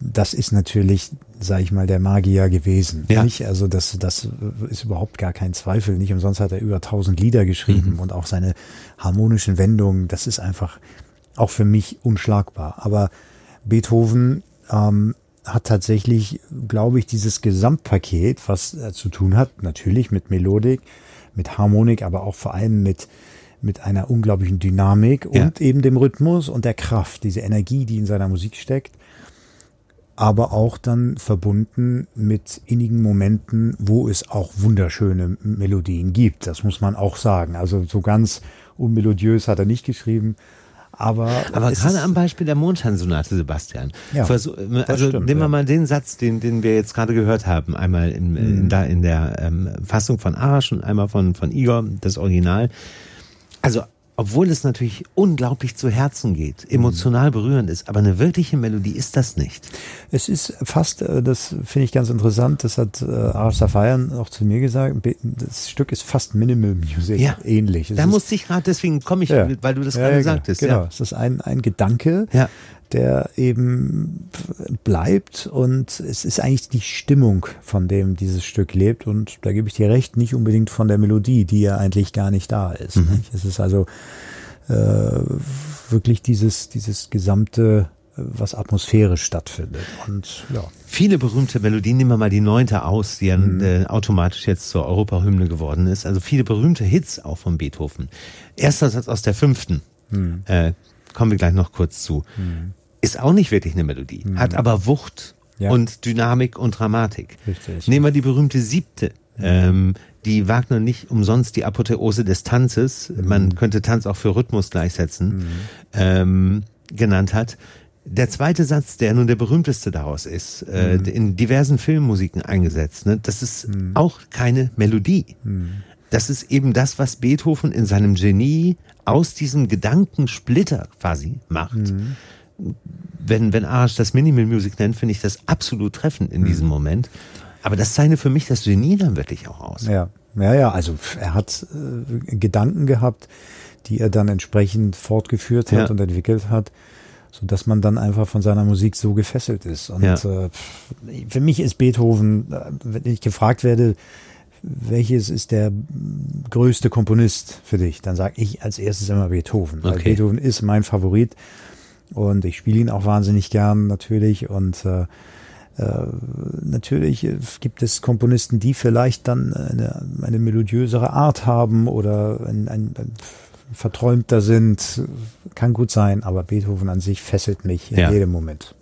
das ist natürlich, sage ich mal, der Magier gewesen. Ja. Nicht? Also das, das ist überhaupt gar kein Zweifel. Nicht umsonst hat er über tausend Lieder geschrieben mhm. und auch seine harmonischen Wendungen. Das ist einfach auch für mich unschlagbar. Aber Beethoven ähm, hat tatsächlich, glaube ich, dieses Gesamtpaket, was äh, zu tun hat, natürlich mit Melodik, mit Harmonik, aber auch vor allem mit mit einer unglaublichen Dynamik ja. und eben dem Rhythmus und der Kraft, diese Energie, die in seiner Musik steckt, aber auch dann verbunden mit innigen Momenten, wo es auch wunderschöne Melodien gibt. Das muss man auch sagen. Also so ganz unmelodiös hat er nicht geschrieben, aber, aber gerade am Beispiel der Mondscheinsonate, Sebastian. Ja, Versuch, also stimmt, nehmen wir ja. mal den Satz, den, den wir jetzt gerade gehört haben, einmal in, mhm. in, da in der ähm, Fassung von Arash und einmal von, von Igor, das Original. Also obwohl es natürlich unglaublich zu Herzen geht, emotional berührend ist, aber eine wirkliche Melodie ist das nicht. Es ist fast, äh, das finde ich ganz interessant, das hat äh, Arash Safayan auch zu mir gesagt, das Stück ist fast Minimal Music ja. ähnlich. Es da musste ich gerade, deswegen komme ich, ja. weil du das ja, gerade ja, genau. sagtest. Genau, ja. es ist ein, ein Gedanke, ja der eben bleibt und es ist eigentlich die Stimmung, von dem dieses Stück lebt und da gebe ich dir recht, nicht unbedingt von der Melodie, die ja eigentlich gar nicht da ist. Mhm. Es ist also äh, wirklich dieses, dieses gesamte was atmosphärisch stattfindet. Und ja. Viele berühmte Melodien, nehmen wir mal die neunte aus, die ja mhm. äh, automatisch jetzt zur Europahymne geworden ist. Also viele berühmte Hits auch von Beethoven. Erster Satz aus der fünften. Mhm. Äh, kommen wir gleich noch kurz zu. Mhm. Ist auch nicht wirklich eine Melodie, mhm. hat aber Wucht ja. und Dynamik und Dramatik. Richtig. Nehmen wir die berühmte siebte, mhm. ähm, die Wagner nicht umsonst die Apotheose des Tanzes, mhm. man könnte Tanz auch für Rhythmus gleichsetzen, mhm. ähm, genannt hat. Der zweite Satz, der nun der berühmteste daraus ist, äh, in diversen Filmmusiken eingesetzt, ne, das ist auch keine Melodie. Das ist eben das, was Beethoven in seinem Genie aus diesem Gedankensplitter quasi macht. Mhm. Wenn, wenn Arash das Minimal Music nennt, finde ich das absolut treffend in mhm. diesem Moment. Aber das zeichnet für mich das Genie dann wirklich auch aus. Ja, ja, ja. Also er hat äh, Gedanken gehabt, die er dann entsprechend fortgeführt hat ja. und entwickelt hat, so dass man dann einfach von seiner Musik so gefesselt ist. Und ja. äh, für mich ist Beethoven, äh, wenn ich gefragt werde, welches ist der größte Komponist für dich? Dann sage ich als erstes immer Beethoven. Okay. Weil Beethoven ist mein Favorit und ich spiele ihn auch wahnsinnig gern natürlich und äh, äh, natürlich gibt es Komponisten, die vielleicht dann eine, eine melodiösere Art haben oder ein, ein, ein verträumter sind, kann gut sein, aber Beethoven an sich fesselt mich in ja. jedem Moment.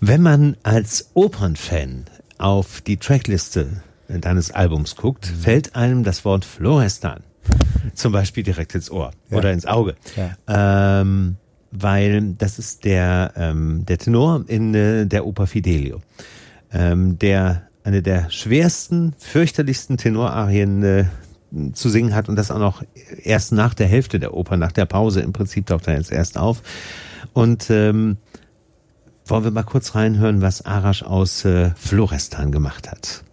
Wenn man als Opernfan auf die Trackliste deines Albums guckt, mhm. fällt einem das Wort Florestan zum Beispiel direkt ins Ohr ja. oder ins Auge. Ja. Ähm, weil das ist der, ähm, der Tenor in äh, der Oper Fidelio, ähm, der eine der schwersten, fürchterlichsten Tenorarien äh, zu singen hat und das auch noch erst nach der Hälfte der Oper, nach der Pause im Prinzip taucht er jetzt erst auf. Und ähm, wollen wir mal kurz reinhören, was Arash aus äh, Florestan gemacht hat.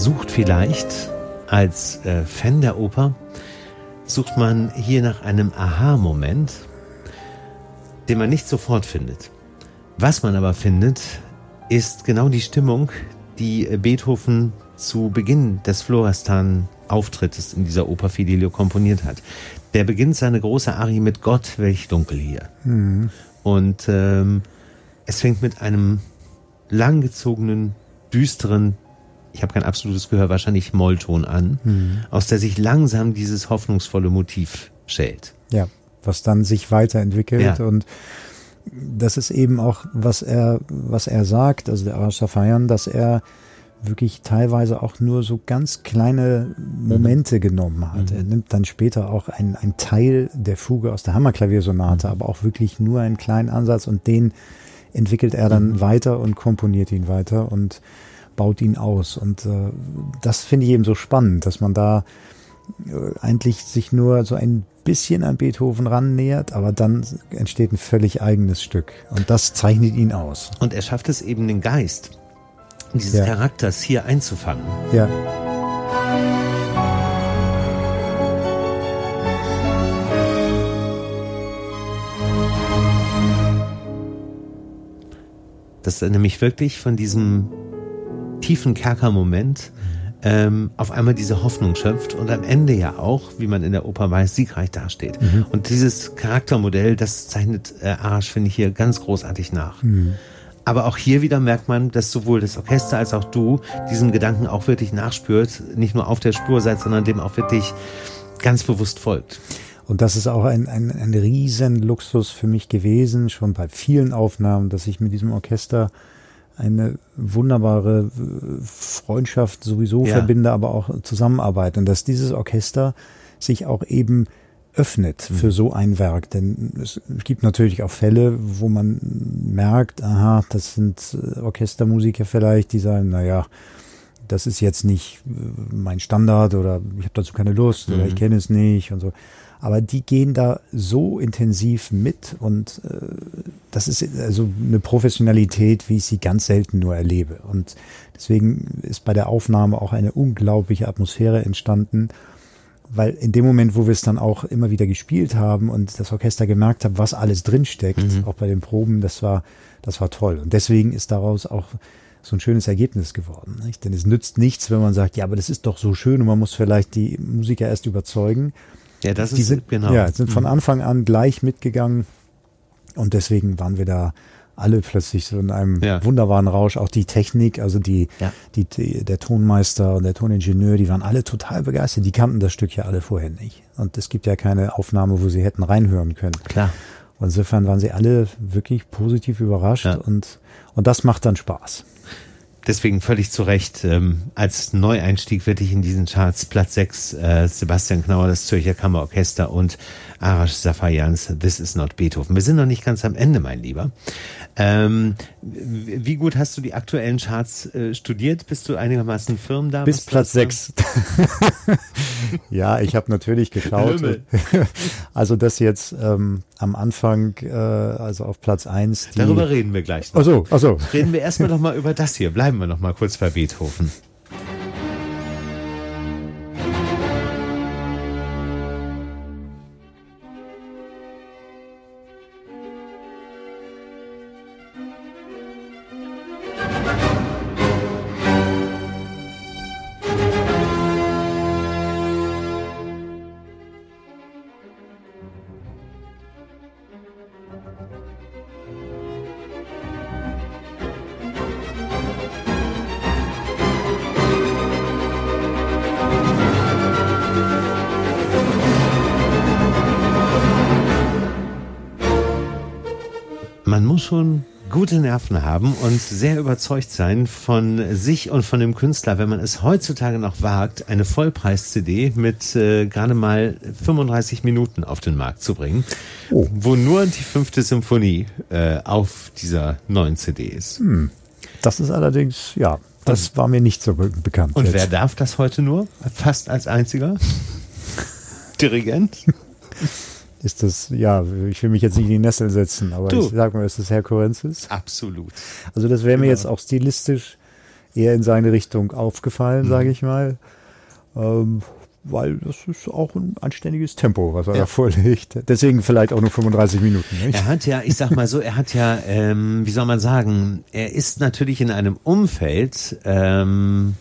Sucht vielleicht als äh, Fan der Oper, sucht man hier nach einem Aha-Moment, den man nicht sofort findet. Was man aber findet, ist genau die Stimmung, die äh, Beethoven zu Beginn des Florestan-Auftrittes in dieser Oper Fidelio komponiert hat. Der beginnt seine große Arie mit Gott, welch dunkel hier. Mhm. Und ähm, es fängt mit einem langgezogenen, düsteren, ich habe kein absolutes Gehör, wahrscheinlich Mollton an, mhm. aus der sich langsam dieses hoffnungsvolle Motiv schält. Ja, was dann sich weiterentwickelt ja. und das ist eben auch, was er, was er sagt, also der Arash Safayan, dass er wirklich teilweise auch nur so ganz kleine Momente mhm. genommen hat. Mhm. Er nimmt dann später auch einen, einen Teil der Fuge aus der Hammerklaviersonate, mhm. aber auch wirklich nur einen kleinen Ansatz und den entwickelt er dann mhm. weiter und komponiert ihn weiter und baut ihn aus. Und äh, das finde ich eben so spannend, dass man da äh, eigentlich sich nur so ein bisschen an Beethoven rannähert, aber dann entsteht ein völlig eigenes Stück. Und das zeichnet ihn aus. Und er schafft es eben, den Geist dieses ja. Charakters hier einzufangen. Ja. Dass er nämlich wirklich von diesem tiefen Kerkermoment ähm, auf einmal diese Hoffnung schöpft und am Ende ja auch, wie man in der Oper weiß, siegreich dasteht. Mhm. Und dieses Charaktermodell, das zeichnet äh, Arash, finde ich, hier ganz großartig nach. Mhm. Aber auch hier wieder merkt man, dass sowohl das Orchester als auch du diesem Gedanken auch wirklich nachspürt, nicht nur auf der Spur seid, sondern dem auch wirklich ganz bewusst folgt. Und das ist auch ein, ein, ein Riesenluxus für mich gewesen, schon bei vielen Aufnahmen, dass ich mit diesem Orchester eine wunderbare äh, Freundschaft sowieso ja. verbinde, aber auch Zusammenarbeit. Und dass dieses Orchester sich auch eben öffnet für mhm. so ein Werk. Denn es gibt natürlich auch Fälle, wo man merkt, aha, das sind äh, Orchestermusiker vielleicht, die sagen, naja, das ist jetzt nicht äh, mein Standard oder ich habe dazu keine Lust mhm. oder ich mhm. kenne es nicht und so. Aber die gehen da so intensiv mit und äh, das ist also eine Professionalität, wie ich sie ganz selten nur erlebe. Und deswegen ist bei der Aufnahme auch eine unglaubliche Atmosphäre entstanden, weil in dem Moment, wo wir es dann auch immer wieder gespielt haben und das Orchester gemerkt hat, was alles drinsteckt, mhm. auch bei den Proben, das war, das war toll. Und deswegen ist daraus auch so ein schönes Ergebnis geworden. Nicht? Denn es nützt nichts, wenn man sagt, ja, aber das ist doch so schön und man muss vielleicht die Musiker erst überzeugen. Ja, das die ist sind, genau. Ja, sind von mhm. Anfang an gleich mitgegangen und deswegen waren wir da alle plötzlich so in einem ja. wunderbaren Rausch. Auch die Technik, also die, ja. die, die, der Tonmeister und der Toningenieur, die waren alle total begeistert. Die kannten das Stück ja alle vorher nicht. Und es gibt ja keine Aufnahme, wo sie hätten reinhören können. Klar. Und insofern waren sie alle wirklich positiv überrascht ja. und, und das macht dann Spaß deswegen völlig zu Recht ähm, als Neueinstieg wirklich in diesen Charts Platz 6 äh, Sebastian Knauer, das Zürcher Kammerorchester und Arash Safayans This is not Beethoven. Wir sind noch nicht ganz am Ende, mein Lieber. Ähm, wie gut hast du die aktuellen Charts äh, studiert? Bist du einigermaßen firm da? Bis Platz 6. ja, ich habe natürlich geschaut. also das jetzt ähm, am Anfang, äh, also auf Platz 1. Darüber reden wir gleich noch. Ach so, ach so. Reden wir erstmal noch mal über das hier. Bleiben wir noch mal kurz bei Beethoven. Man muss schon gute Nerven haben und sehr überzeugt sein von sich und von dem Künstler, wenn man es heutzutage noch wagt, eine Vollpreis-CD mit äh, gerade mal 35 Minuten auf den Markt zu bringen, oh. wo nur die fünfte Symphonie äh, auf dieser neuen CD ist. Hm. Das ist allerdings, ja, das war mir nicht so bekannt. Und jetzt. wer darf das heute nur? Fast als einziger? Dirigent? ist das, ja, ich will mich jetzt nicht in die Nessel setzen, aber du. ich sag mal, ist das Herr Korenzis? Absolut. Also das wäre mir genau. jetzt auch stilistisch eher in seine Richtung aufgefallen, sage ich mal. Ähm, weil das ist auch ein anständiges Tempo, was er ja. da vorlegt. Deswegen vielleicht auch nur 35 Minuten. Nicht? Er hat ja, ich sag mal so, er hat ja, ähm, wie soll man sagen, er ist natürlich in einem Umfeld, ähm,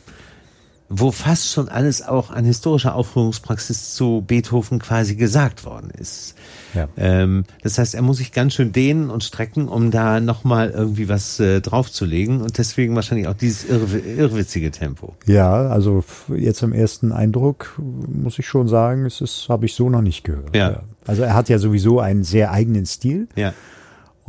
wo fast schon alles auch an historischer Aufführungspraxis zu Beethoven quasi gesagt worden ist. Ja. Ähm, das heißt, er muss sich ganz schön dehnen und strecken, um da nochmal irgendwie was äh, draufzulegen und deswegen wahrscheinlich auch dieses irr irrwitzige Tempo. Ja, also jetzt im ersten Eindruck muss ich schon sagen, es ist, habe ich so noch nicht gehört. Ja. Also er hat ja sowieso einen sehr eigenen Stil. Ja.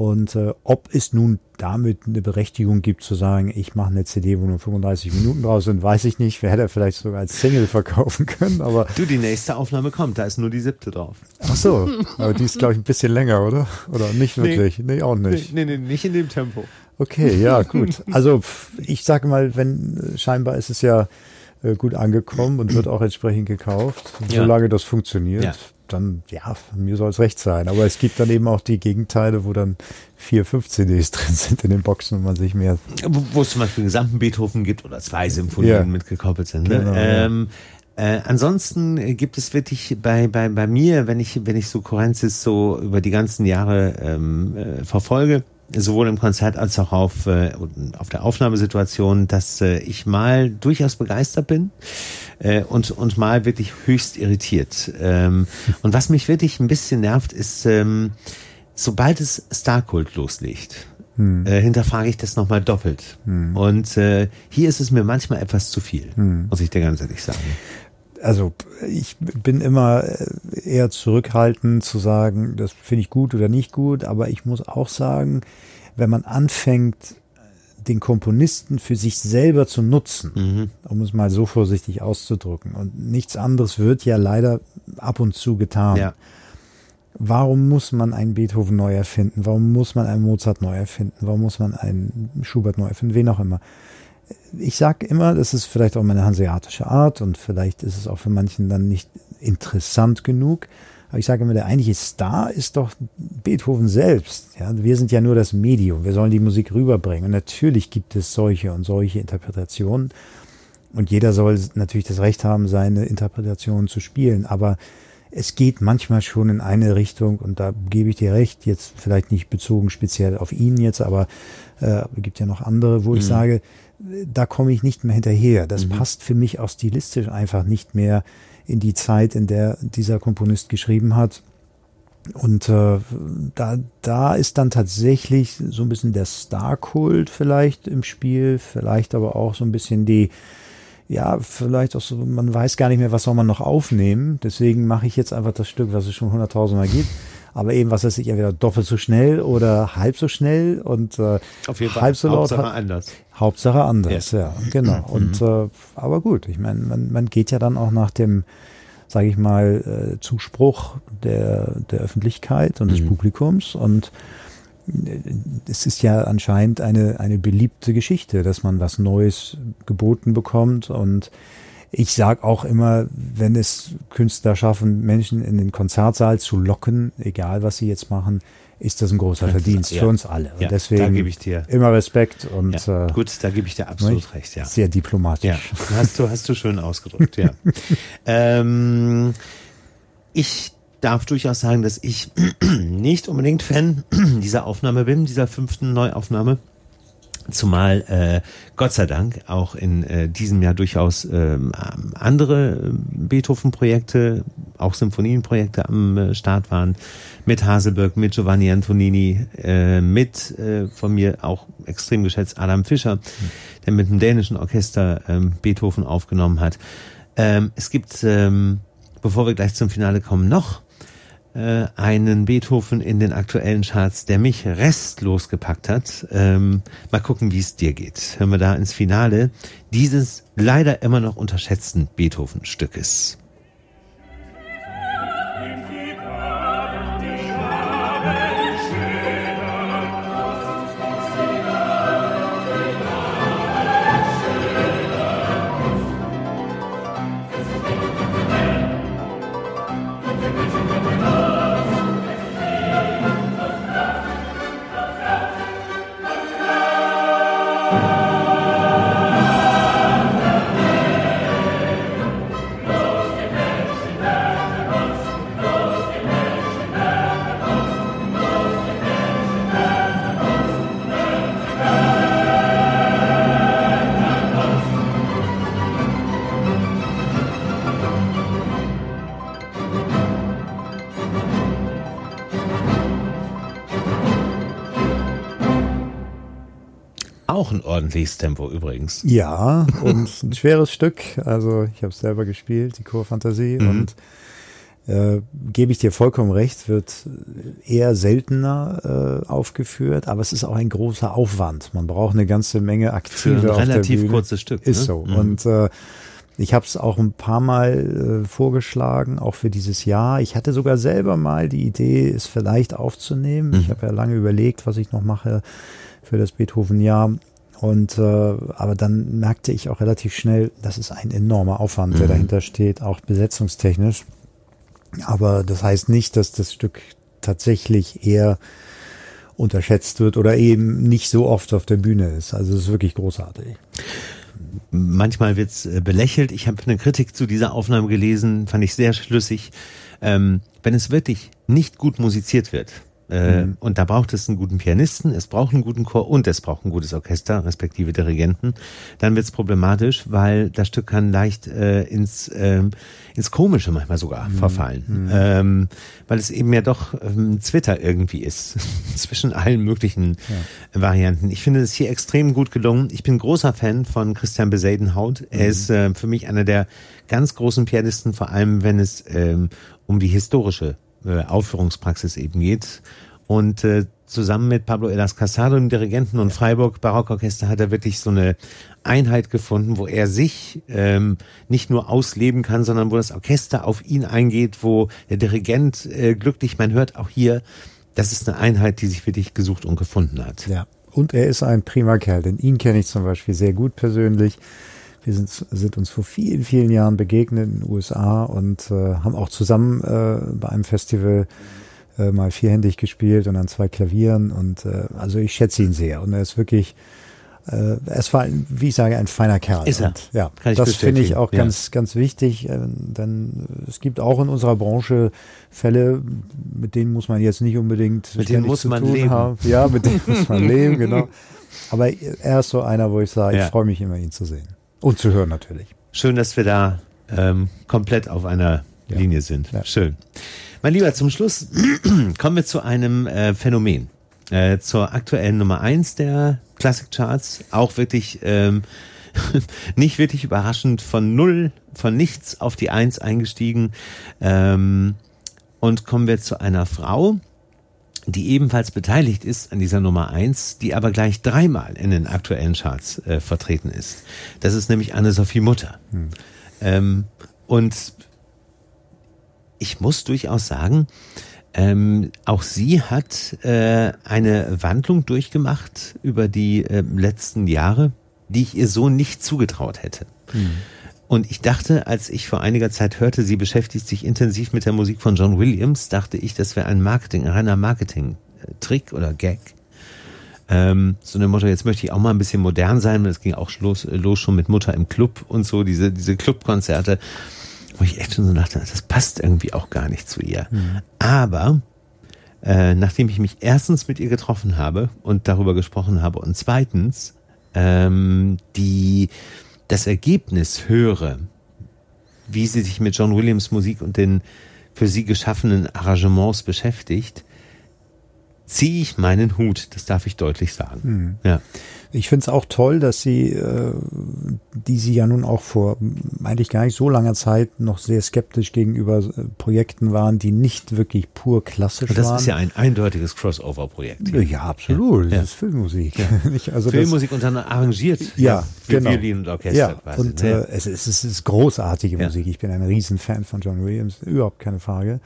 Und äh, ob es nun damit eine Berechtigung gibt zu sagen, ich mache eine CD, wo nur 35 Minuten draus sind, weiß ich nicht. Wer hätte vielleicht sogar als Single verkaufen können, aber. Du, die nächste Aufnahme kommt, da ist nur die siebte drauf. Ach so, aber die ist, glaube ich, ein bisschen länger, oder? Oder nicht wirklich? Nee, nee auch nicht. Nee, nee, nee, nicht in dem Tempo. Okay, ja, gut. Also ich sage mal, wenn scheinbar ist es ja äh, gut angekommen und wird auch entsprechend gekauft, ja. solange das funktioniert. Ja dann, ja, mir soll es recht sein. Aber es gibt dann eben auch die Gegenteile, wo dann vier, fünf CDs drin sind in den Boxen und man sich mehr. Wo es zum Beispiel einen gesamten Beethoven gibt oder zwei Symphonien ja. mitgekoppelt sind. Ne? Genau, ähm, äh, ansonsten gibt es wirklich bei, bei, bei mir, wenn ich, wenn ich so Korenzis so über die ganzen Jahre ähm, äh, verfolge, sowohl im Konzert als auch auf, äh, auf der Aufnahmesituation, dass äh, ich mal durchaus begeistert bin äh, und, und mal wirklich höchst irritiert. Ähm, und was mich wirklich ein bisschen nervt, ist, ähm, sobald es Starkult loslegt, hm. äh, hinterfrage ich das nochmal doppelt. Hm. Und äh, hier ist es mir manchmal etwas zu viel, hm. muss ich dir ganz ehrlich sagen also ich bin immer äh, eher zurückhaltend zu sagen, das finde ich gut oder nicht gut, aber ich muss auch sagen, wenn man anfängt, den Komponisten für sich selber zu nutzen, mhm. um es mal so vorsichtig auszudrücken, und nichts anderes wird ja leider ab und zu getan. Ja. Warum muss man einen Beethoven neu erfinden? Warum muss man einen Mozart neu erfinden? Warum muss man einen Schubert neu erfinden? Wen auch immer ich sage immer, das ist vielleicht auch meine hanseatische Art und vielleicht ist es auch für manchen dann nicht interessant genug. Aber ich sage immer, der eigentliche Star ist doch Beethoven selbst. Ja, wir sind ja nur das Medium. Wir sollen die Musik rüberbringen. Und natürlich gibt es solche und solche Interpretationen. Und jeder soll natürlich das Recht haben, seine Interpretation zu spielen. Aber es geht manchmal schon in eine Richtung und da gebe ich dir recht, jetzt vielleicht nicht bezogen speziell auf ihn jetzt, aber äh, gibt ja noch andere, wo mhm. ich sage, da komme ich nicht mehr hinterher. Das mhm. passt für mich auch stilistisch einfach nicht mehr in die Zeit, in der dieser Komponist geschrieben hat. Und äh, da, da ist dann tatsächlich so ein bisschen der Star-Kult vielleicht im Spiel, vielleicht aber auch so ein bisschen die, ja, vielleicht auch so, man weiß gar nicht mehr, was soll man noch aufnehmen. Deswegen mache ich jetzt einfach das Stück, was es schon hunderttausendmal gibt aber eben, was weiß ich, entweder doppelt so schnell oder halb so schnell und äh, Auf jeden Fall. halb so laut. Hauptsache anders. Hauptsache anders, ja, ja genau. Und mhm. äh, aber gut, ich meine, man, man geht ja dann auch nach dem, sage ich mal, äh, Zuspruch der, der Öffentlichkeit und des mhm. Publikums und es ist ja anscheinend eine, eine beliebte Geschichte, dass man was Neues geboten bekommt und ich sage auch immer, wenn es Künstler schaffen, Menschen in den Konzertsaal zu locken, egal was sie jetzt machen, ist das ein großer Verdienst ja. für uns alle. Und ja, deswegen da ich dir. immer Respekt und ja, äh, gut, da gebe ich dir absolut nicht? recht. Ja. Sehr diplomatisch. Hast du hast du schön ausgedrückt. Ja. ähm, ich darf durchaus sagen, dass ich nicht unbedingt Fan dieser Aufnahme bin, dieser fünften Neuaufnahme. Zumal äh, Gott sei Dank auch in äh, diesem Jahr durchaus ähm, andere äh, Beethoven-Projekte, auch Symphonienprojekte am äh, Start waren. Mit Haselberg, mit Giovanni Antonini, äh, mit äh, von mir auch extrem geschätzt Adam Fischer, mhm. der mit dem dänischen Orchester ähm, Beethoven aufgenommen hat. Ähm, es gibt, ähm, bevor wir gleich zum Finale kommen, noch äh, einen Beethoven in den aktuellen Charts, der mich restlos gepackt hat. Ähm, mal gucken, wie es dir geht. Hören wir da ins Finale dieses leider immer noch unterschätzten Beethoven-Stückes. Auch ein ordentliches Tempo übrigens. Ja, und ein schweres Stück. Also ich habe es selber gespielt, die Chorfantasie. Mhm. Und äh, gebe ich dir vollkommen recht, wird eher seltener äh, aufgeführt, aber es ist auch ein großer Aufwand. Man braucht eine ganze Menge Aktive Für ein relativ kurzes Stück. Ist ne? so. Mhm. Und äh, ich habe es auch ein paar Mal äh, vorgeschlagen, auch für dieses Jahr. Ich hatte sogar selber mal die Idee, es vielleicht aufzunehmen. Mhm. Ich habe ja lange überlegt, was ich noch mache für das Beethoven-Jahr. Und äh, aber dann merkte ich auch relativ schnell, das ist ein enormer Aufwand, der mhm. dahinter steht, auch besetzungstechnisch. Aber das heißt nicht, dass das Stück tatsächlich eher unterschätzt wird oder eben nicht so oft auf der Bühne ist. Also es ist wirklich großartig. Manchmal wird's äh, belächelt. Ich habe eine Kritik zu dieser Aufnahme gelesen, fand ich sehr schlüssig. Ähm, wenn es wirklich nicht gut musiziert wird, äh, mhm. Und da braucht es einen guten Pianisten, es braucht einen guten Chor und es braucht ein gutes Orchester, respektive Dirigenten. Dann wird es problematisch, weil das Stück kann leicht äh, ins, ähm, ins Komische manchmal sogar mhm. verfallen. Mhm. Ähm, weil es eben ja doch ähm, Twitter irgendwie ist, zwischen allen möglichen ja. Varianten. Ich finde es hier extrem gut gelungen. Ich bin großer Fan von Christian Beseidenhaut. Er mhm. ist äh, für mich einer der ganz großen Pianisten, vor allem wenn es ähm, um die historische äh, Aufführungspraxis eben geht. Und äh, zusammen mit Pablo Elas Casado, dem Dirigenten und Freiburg Barockorchester, hat er wirklich so eine Einheit gefunden, wo er sich ähm, nicht nur ausleben kann, sondern wo das Orchester auf ihn eingeht, wo der Dirigent äh, glücklich, man hört auch hier, das ist eine Einheit, die sich wirklich gesucht und gefunden hat. Ja, und er ist ein prima Kerl, denn ihn kenne ich zum Beispiel sehr gut persönlich. Wir sind, sind uns vor vielen, vielen Jahren begegnet in den USA und äh, haben auch zusammen äh, bei einem Festival äh, mal vierhändig gespielt und an zwei Klavieren. Und äh, also ich schätze ihn sehr. Und er ist wirklich, äh, es war, wie ich sage, ein feiner Kerl. Ist er? Und, ja, das finde ich auch ganz, ja. ganz wichtig. Äh, denn es gibt auch in unserer Branche Fälle, mit denen muss man jetzt nicht unbedingt mit denen muss man leben. Haben. Ja, mit denen muss man leben, genau. Aber er ist so einer, wo ich sage, ja. ich freue mich immer, ihn zu sehen. Und zu hören natürlich. Schön, dass wir da ähm, komplett auf einer ja. Linie sind. Ja. Schön. Mein Lieber, zum Schluss kommen wir zu einem äh, Phänomen. Äh, zur aktuellen Nummer eins der Classic Charts. Auch wirklich ähm, nicht wirklich überraschend von null, von nichts auf die eins eingestiegen. Ähm, und kommen wir zu einer Frau, die ebenfalls beteiligt ist an dieser Nummer eins, die aber gleich dreimal in den aktuellen Charts äh, vertreten ist. Das ist nämlich Anne-Sophie Mutter. Hm. Ähm, und ich muss durchaus sagen, ähm, auch sie hat äh, eine Wandlung durchgemacht über die äh, letzten Jahre, die ich ihr so nicht zugetraut hätte. Hm. Und ich dachte, als ich vor einiger Zeit hörte, sie beschäftigt sich intensiv mit der Musik von John Williams, dachte ich, das wäre ein Marketing, ein reiner Marketing-Trick oder Gag. Ähm, so eine Motto, jetzt möchte ich auch mal ein bisschen modern sein. Es ging auch los, los schon mit Mutter im Club und so, diese, diese Clubkonzerte, wo ich echt schon so dachte, das passt irgendwie auch gar nicht zu ihr. Mhm. Aber äh, nachdem ich mich erstens mit ihr getroffen habe und darüber gesprochen habe und zweitens ähm, die das Ergebnis höre, wie sie sich mit John Williams Musik und den für sie geschaffenen Arrangements beschäftigt, ziehe ich meinen Hut, das darf ich deutlich sagen. Mhm. Ja. Ich finde es auch toll, dass sie, äh, die sie ja nun auch vor eigentlich gar nicht so langer Zeit noch sehr skeptisch gegenüber äh, Projekten waren, die nicht wirklich pur klassisch Und das waren. Das ist ja ein eindeutiges Crossover-Projekt. Ja, absolut. Ja. Das ist Filmmusik. Ja. also Filmmusik und dann arrangiert ja, für genau. Violin und Orchester ja, quasi. Und äh, es, ist, es ist großartige Musik. Ich bin ein Riesenfan von John Williams, überhaupt keine Frage.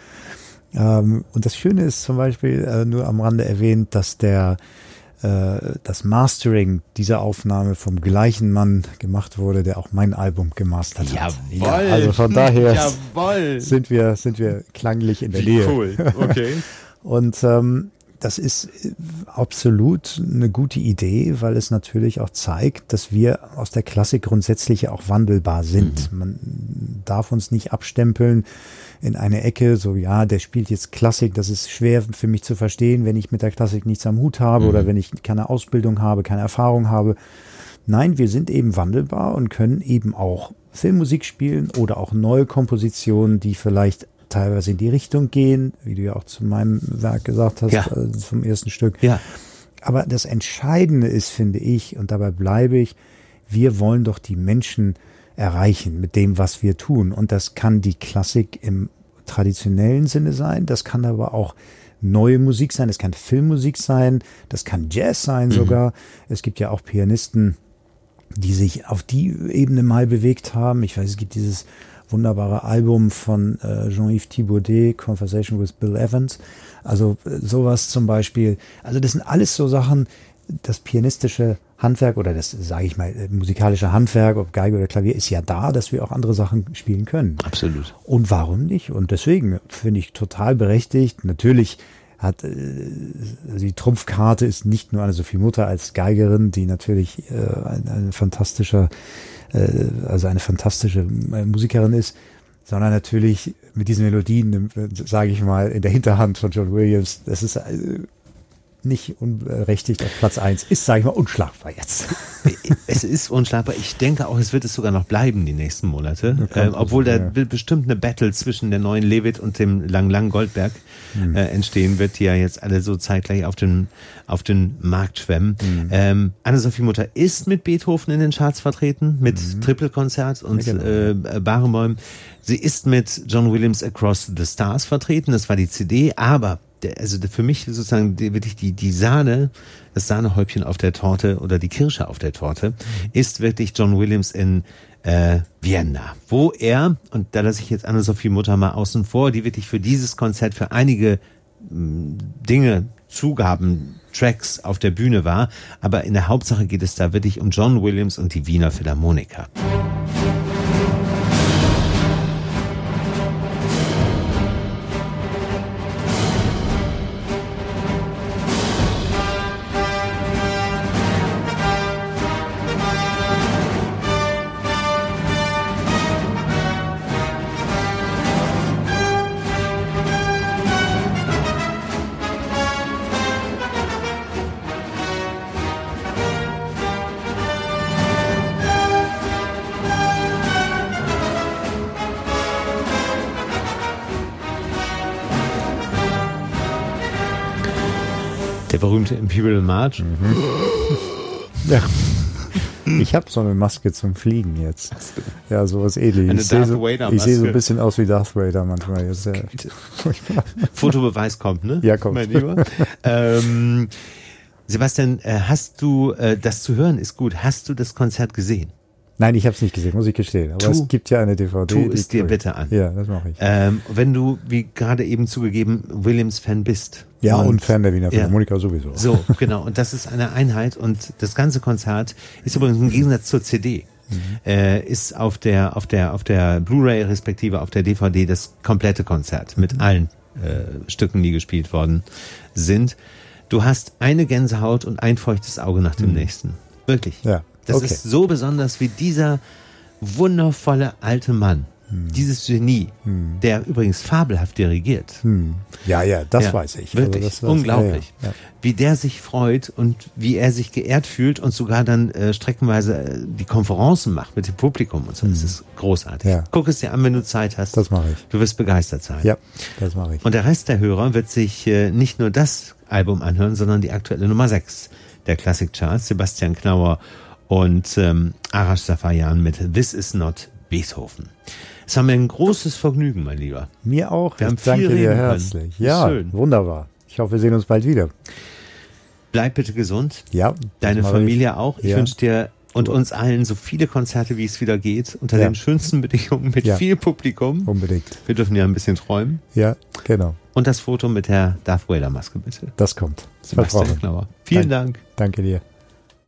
Ähm, und das Schöne ist zum Beispiel äh, nur am Rande erwähnt, dass der äh, das Mastering dieser Aufnahme vom gleichen Mann gemacht wurde, der auch mein Album gemastert hat. Jawohl. Ja, also von daher Jawohl. sind wir sind wir klanglich in der Wie Nähe. Cool. Okay. Und ähm, das ist äh, absolut eine gute Idee, weil es natürlich auch zeigt, dass wir aus der Klassik grundsätzlich auch wandelbar sind. Mhm. Man darf uns nicht abstempeln in eine Ecke, so ja, der spielt jetzt Klassik, das ist schwer für mich zu verstehen, wenn ich mit der Klassik nichts am Hut habe mhm. oder wenn ich keine Ausbildung habe, keine Erfahrung habe. Nein, wir sind eben wandelbar und können eben auch Filmmusik spielen oder auch neue Kompositionen, die vielleicht teilweise in die Richtung gehen, wie du ja auch zu meinem Werk gesagt hast, ja. äh, vom ersten Stück. Ja. aber das Entscheidende ist, finde ich, und dabei bleibe ich, wir wollen doch die Menschen erreichen mit dem, was wir tun. Und das kann die Klassik im traditionellen Sinne sein, das kann aber auch neue Musik sein, das kann Filmmusik sein, das kann Jazz sein mhm. sogar. Es gibt ja auch Pianisten, die sich auf die Ebene mal bewegt haben. Ich weiß, es gibt dieses wunderbare Album von äh, Jean-Yves Thibaudet, Conversation with Bill Evans. Also äh, sowas zum Beispiel. Also das sind alles so Sachen, das pianistische Handwerk oder das, sage ich mal, äh, musikalische Handwerk, ob Geige oder Klavier, ist ja da, dass wir auch andere Sachen spielen können. Absolut. Und warum nicht? Und deswegen finde ich total berechtigt. Natürlich hat äh, die Trumpfkarte ist nicht nur Anne-Sophie Mutter als Geigerin, die natürlich äh, ein, ein fantastischer, äh, also eine fantastische äh, Musikerin ist, sondern natürlich mit diesen Melodien, äh, sage ich mal, in der Hinterhand von John Williams. Das ist äh, nicht unberechtigt auf Platz eins ist, sage ich mal, unschlagbar jetzt. es ist unschlagbar. Ich denke auch, es wird es sogar noch bleiben die nächsten Monate. Äh, obwohl da ja. bestimmt eine Battle zwischen der neuen Levitt und dem Lang Lang Goldberg hm. äh, entstehen wird, die ja jetzt alle so zeitgleich auf den, auf den Markt schwemmen. Hm. Ähm, Anne-Sophie Mutter ist mit Beethoven in den Charts vertreten, mit hm. Triple-Konzert und ja, genau. äh, Barenbäum. Sie ist mit John Williams Across the Stars vertreten, das war die CD, aber also für mich sozusagen wirklich die, die Sahne, das Sahnehäubchen auf der Torte oder die Kirsche auf der Torte, ist wirklich John Williams in äh, Vienna, wo er, und da lasse ich jetzt Anne-Sophie Mutter mal außen vor, die wirklich für dieses Konzert für einige mm, Dinge, Zugaben, Tracks auf der Bühne war, aber in der Hauptsache geht es da wirklich um John Williams und die Wiener Philharmoniker. Berühmte Imperial March. Mhm. Ja. Ich habe so eine Maske zum Fliegen jetzt. Ja, sowas ähnliches. Eine Darth so, Vader Ich sehe so ein bisschen aus wie Darth Vader manchmal. Jetzt, ja. Fotobeweis kommt, ne? Ja, kommt. Mein Lieber. ähm, Sebastian, äh, hast du, äh, das zu hören ist gut, hast du das Konzert gesehen? Nein, ich habe es nicht gesehen, muss ich gestehen. Aber tu, es gibt ja eine DVD. Tu es dir bitte an. Ja, das mache ich. Ähm, wenn du, wie gerade eben zugegeben, Williams-Fan bist. Ja, und, und Fan der Wiener Philharmoniker ja, sowieso. So, genau. Und das ist eine Einheit. Und das ganze Konzert ist übrigens im Gegensatz zur CD. Mhm. Äh, ist auf der auf der auf der Blu-ray respektive auf der DVD das komplette Konzert mit mhm. allen äh, Stücken, die gespielt worden sind. Du hast eine Gänsehaut und ein feuchtes Auge nach dem mhm. nächsten. Wirklich. Ja. Das okay. ist so besonders wie dieser wundervolle alte Mann. Hm. Dieses Genie, hm. der übrigens fabelhaft dirigiert. Hm. Ja, ja, das ja, weiß ich. Also wirklich, also unglaublich. Ja, ja. Wie der sich freut und wie er sich geehrt fühlt und sogar dann äh, streckenweise äh, die Konferenzen macht mit dem Publikum und so. Das hm. ist großartig. Guck es dir an, wenn du Zeit hast. Das mache ich. Du wirst begeistert sein. Ja, das mache ich. Und der Rest der Hörer wird sich äh, nicht nur das Album anhören, sondern die aktuelle Nummer 6 der Classic Charts. Sebastian Knauer und ähm, Arash Safayan mit This is not Beethoven. Es war mir ein großes Vergnügen, mein Lieber. Mir auch. Wir ich haben danke viel dir herzlich. Ja, Schön. wunderbar. Ich hoffe, wir sehen uns bald wieder. Bleib bitte gesund. Ja. Deine Familie ich. auch. Ich ja. wünsche dir und uns allen so viele Konzerte, wie es wieder geht, unter ja. den schönsten Bedingungen mit ja. viel Publikum. Unbedingt. Wir dürfen ja ein bisschen träumen. Ja, genau. Und das Foto mit der Darth Vader Maske bitte. Das kommt. Sebastian Knauer. Vielen Dank. Danke dir.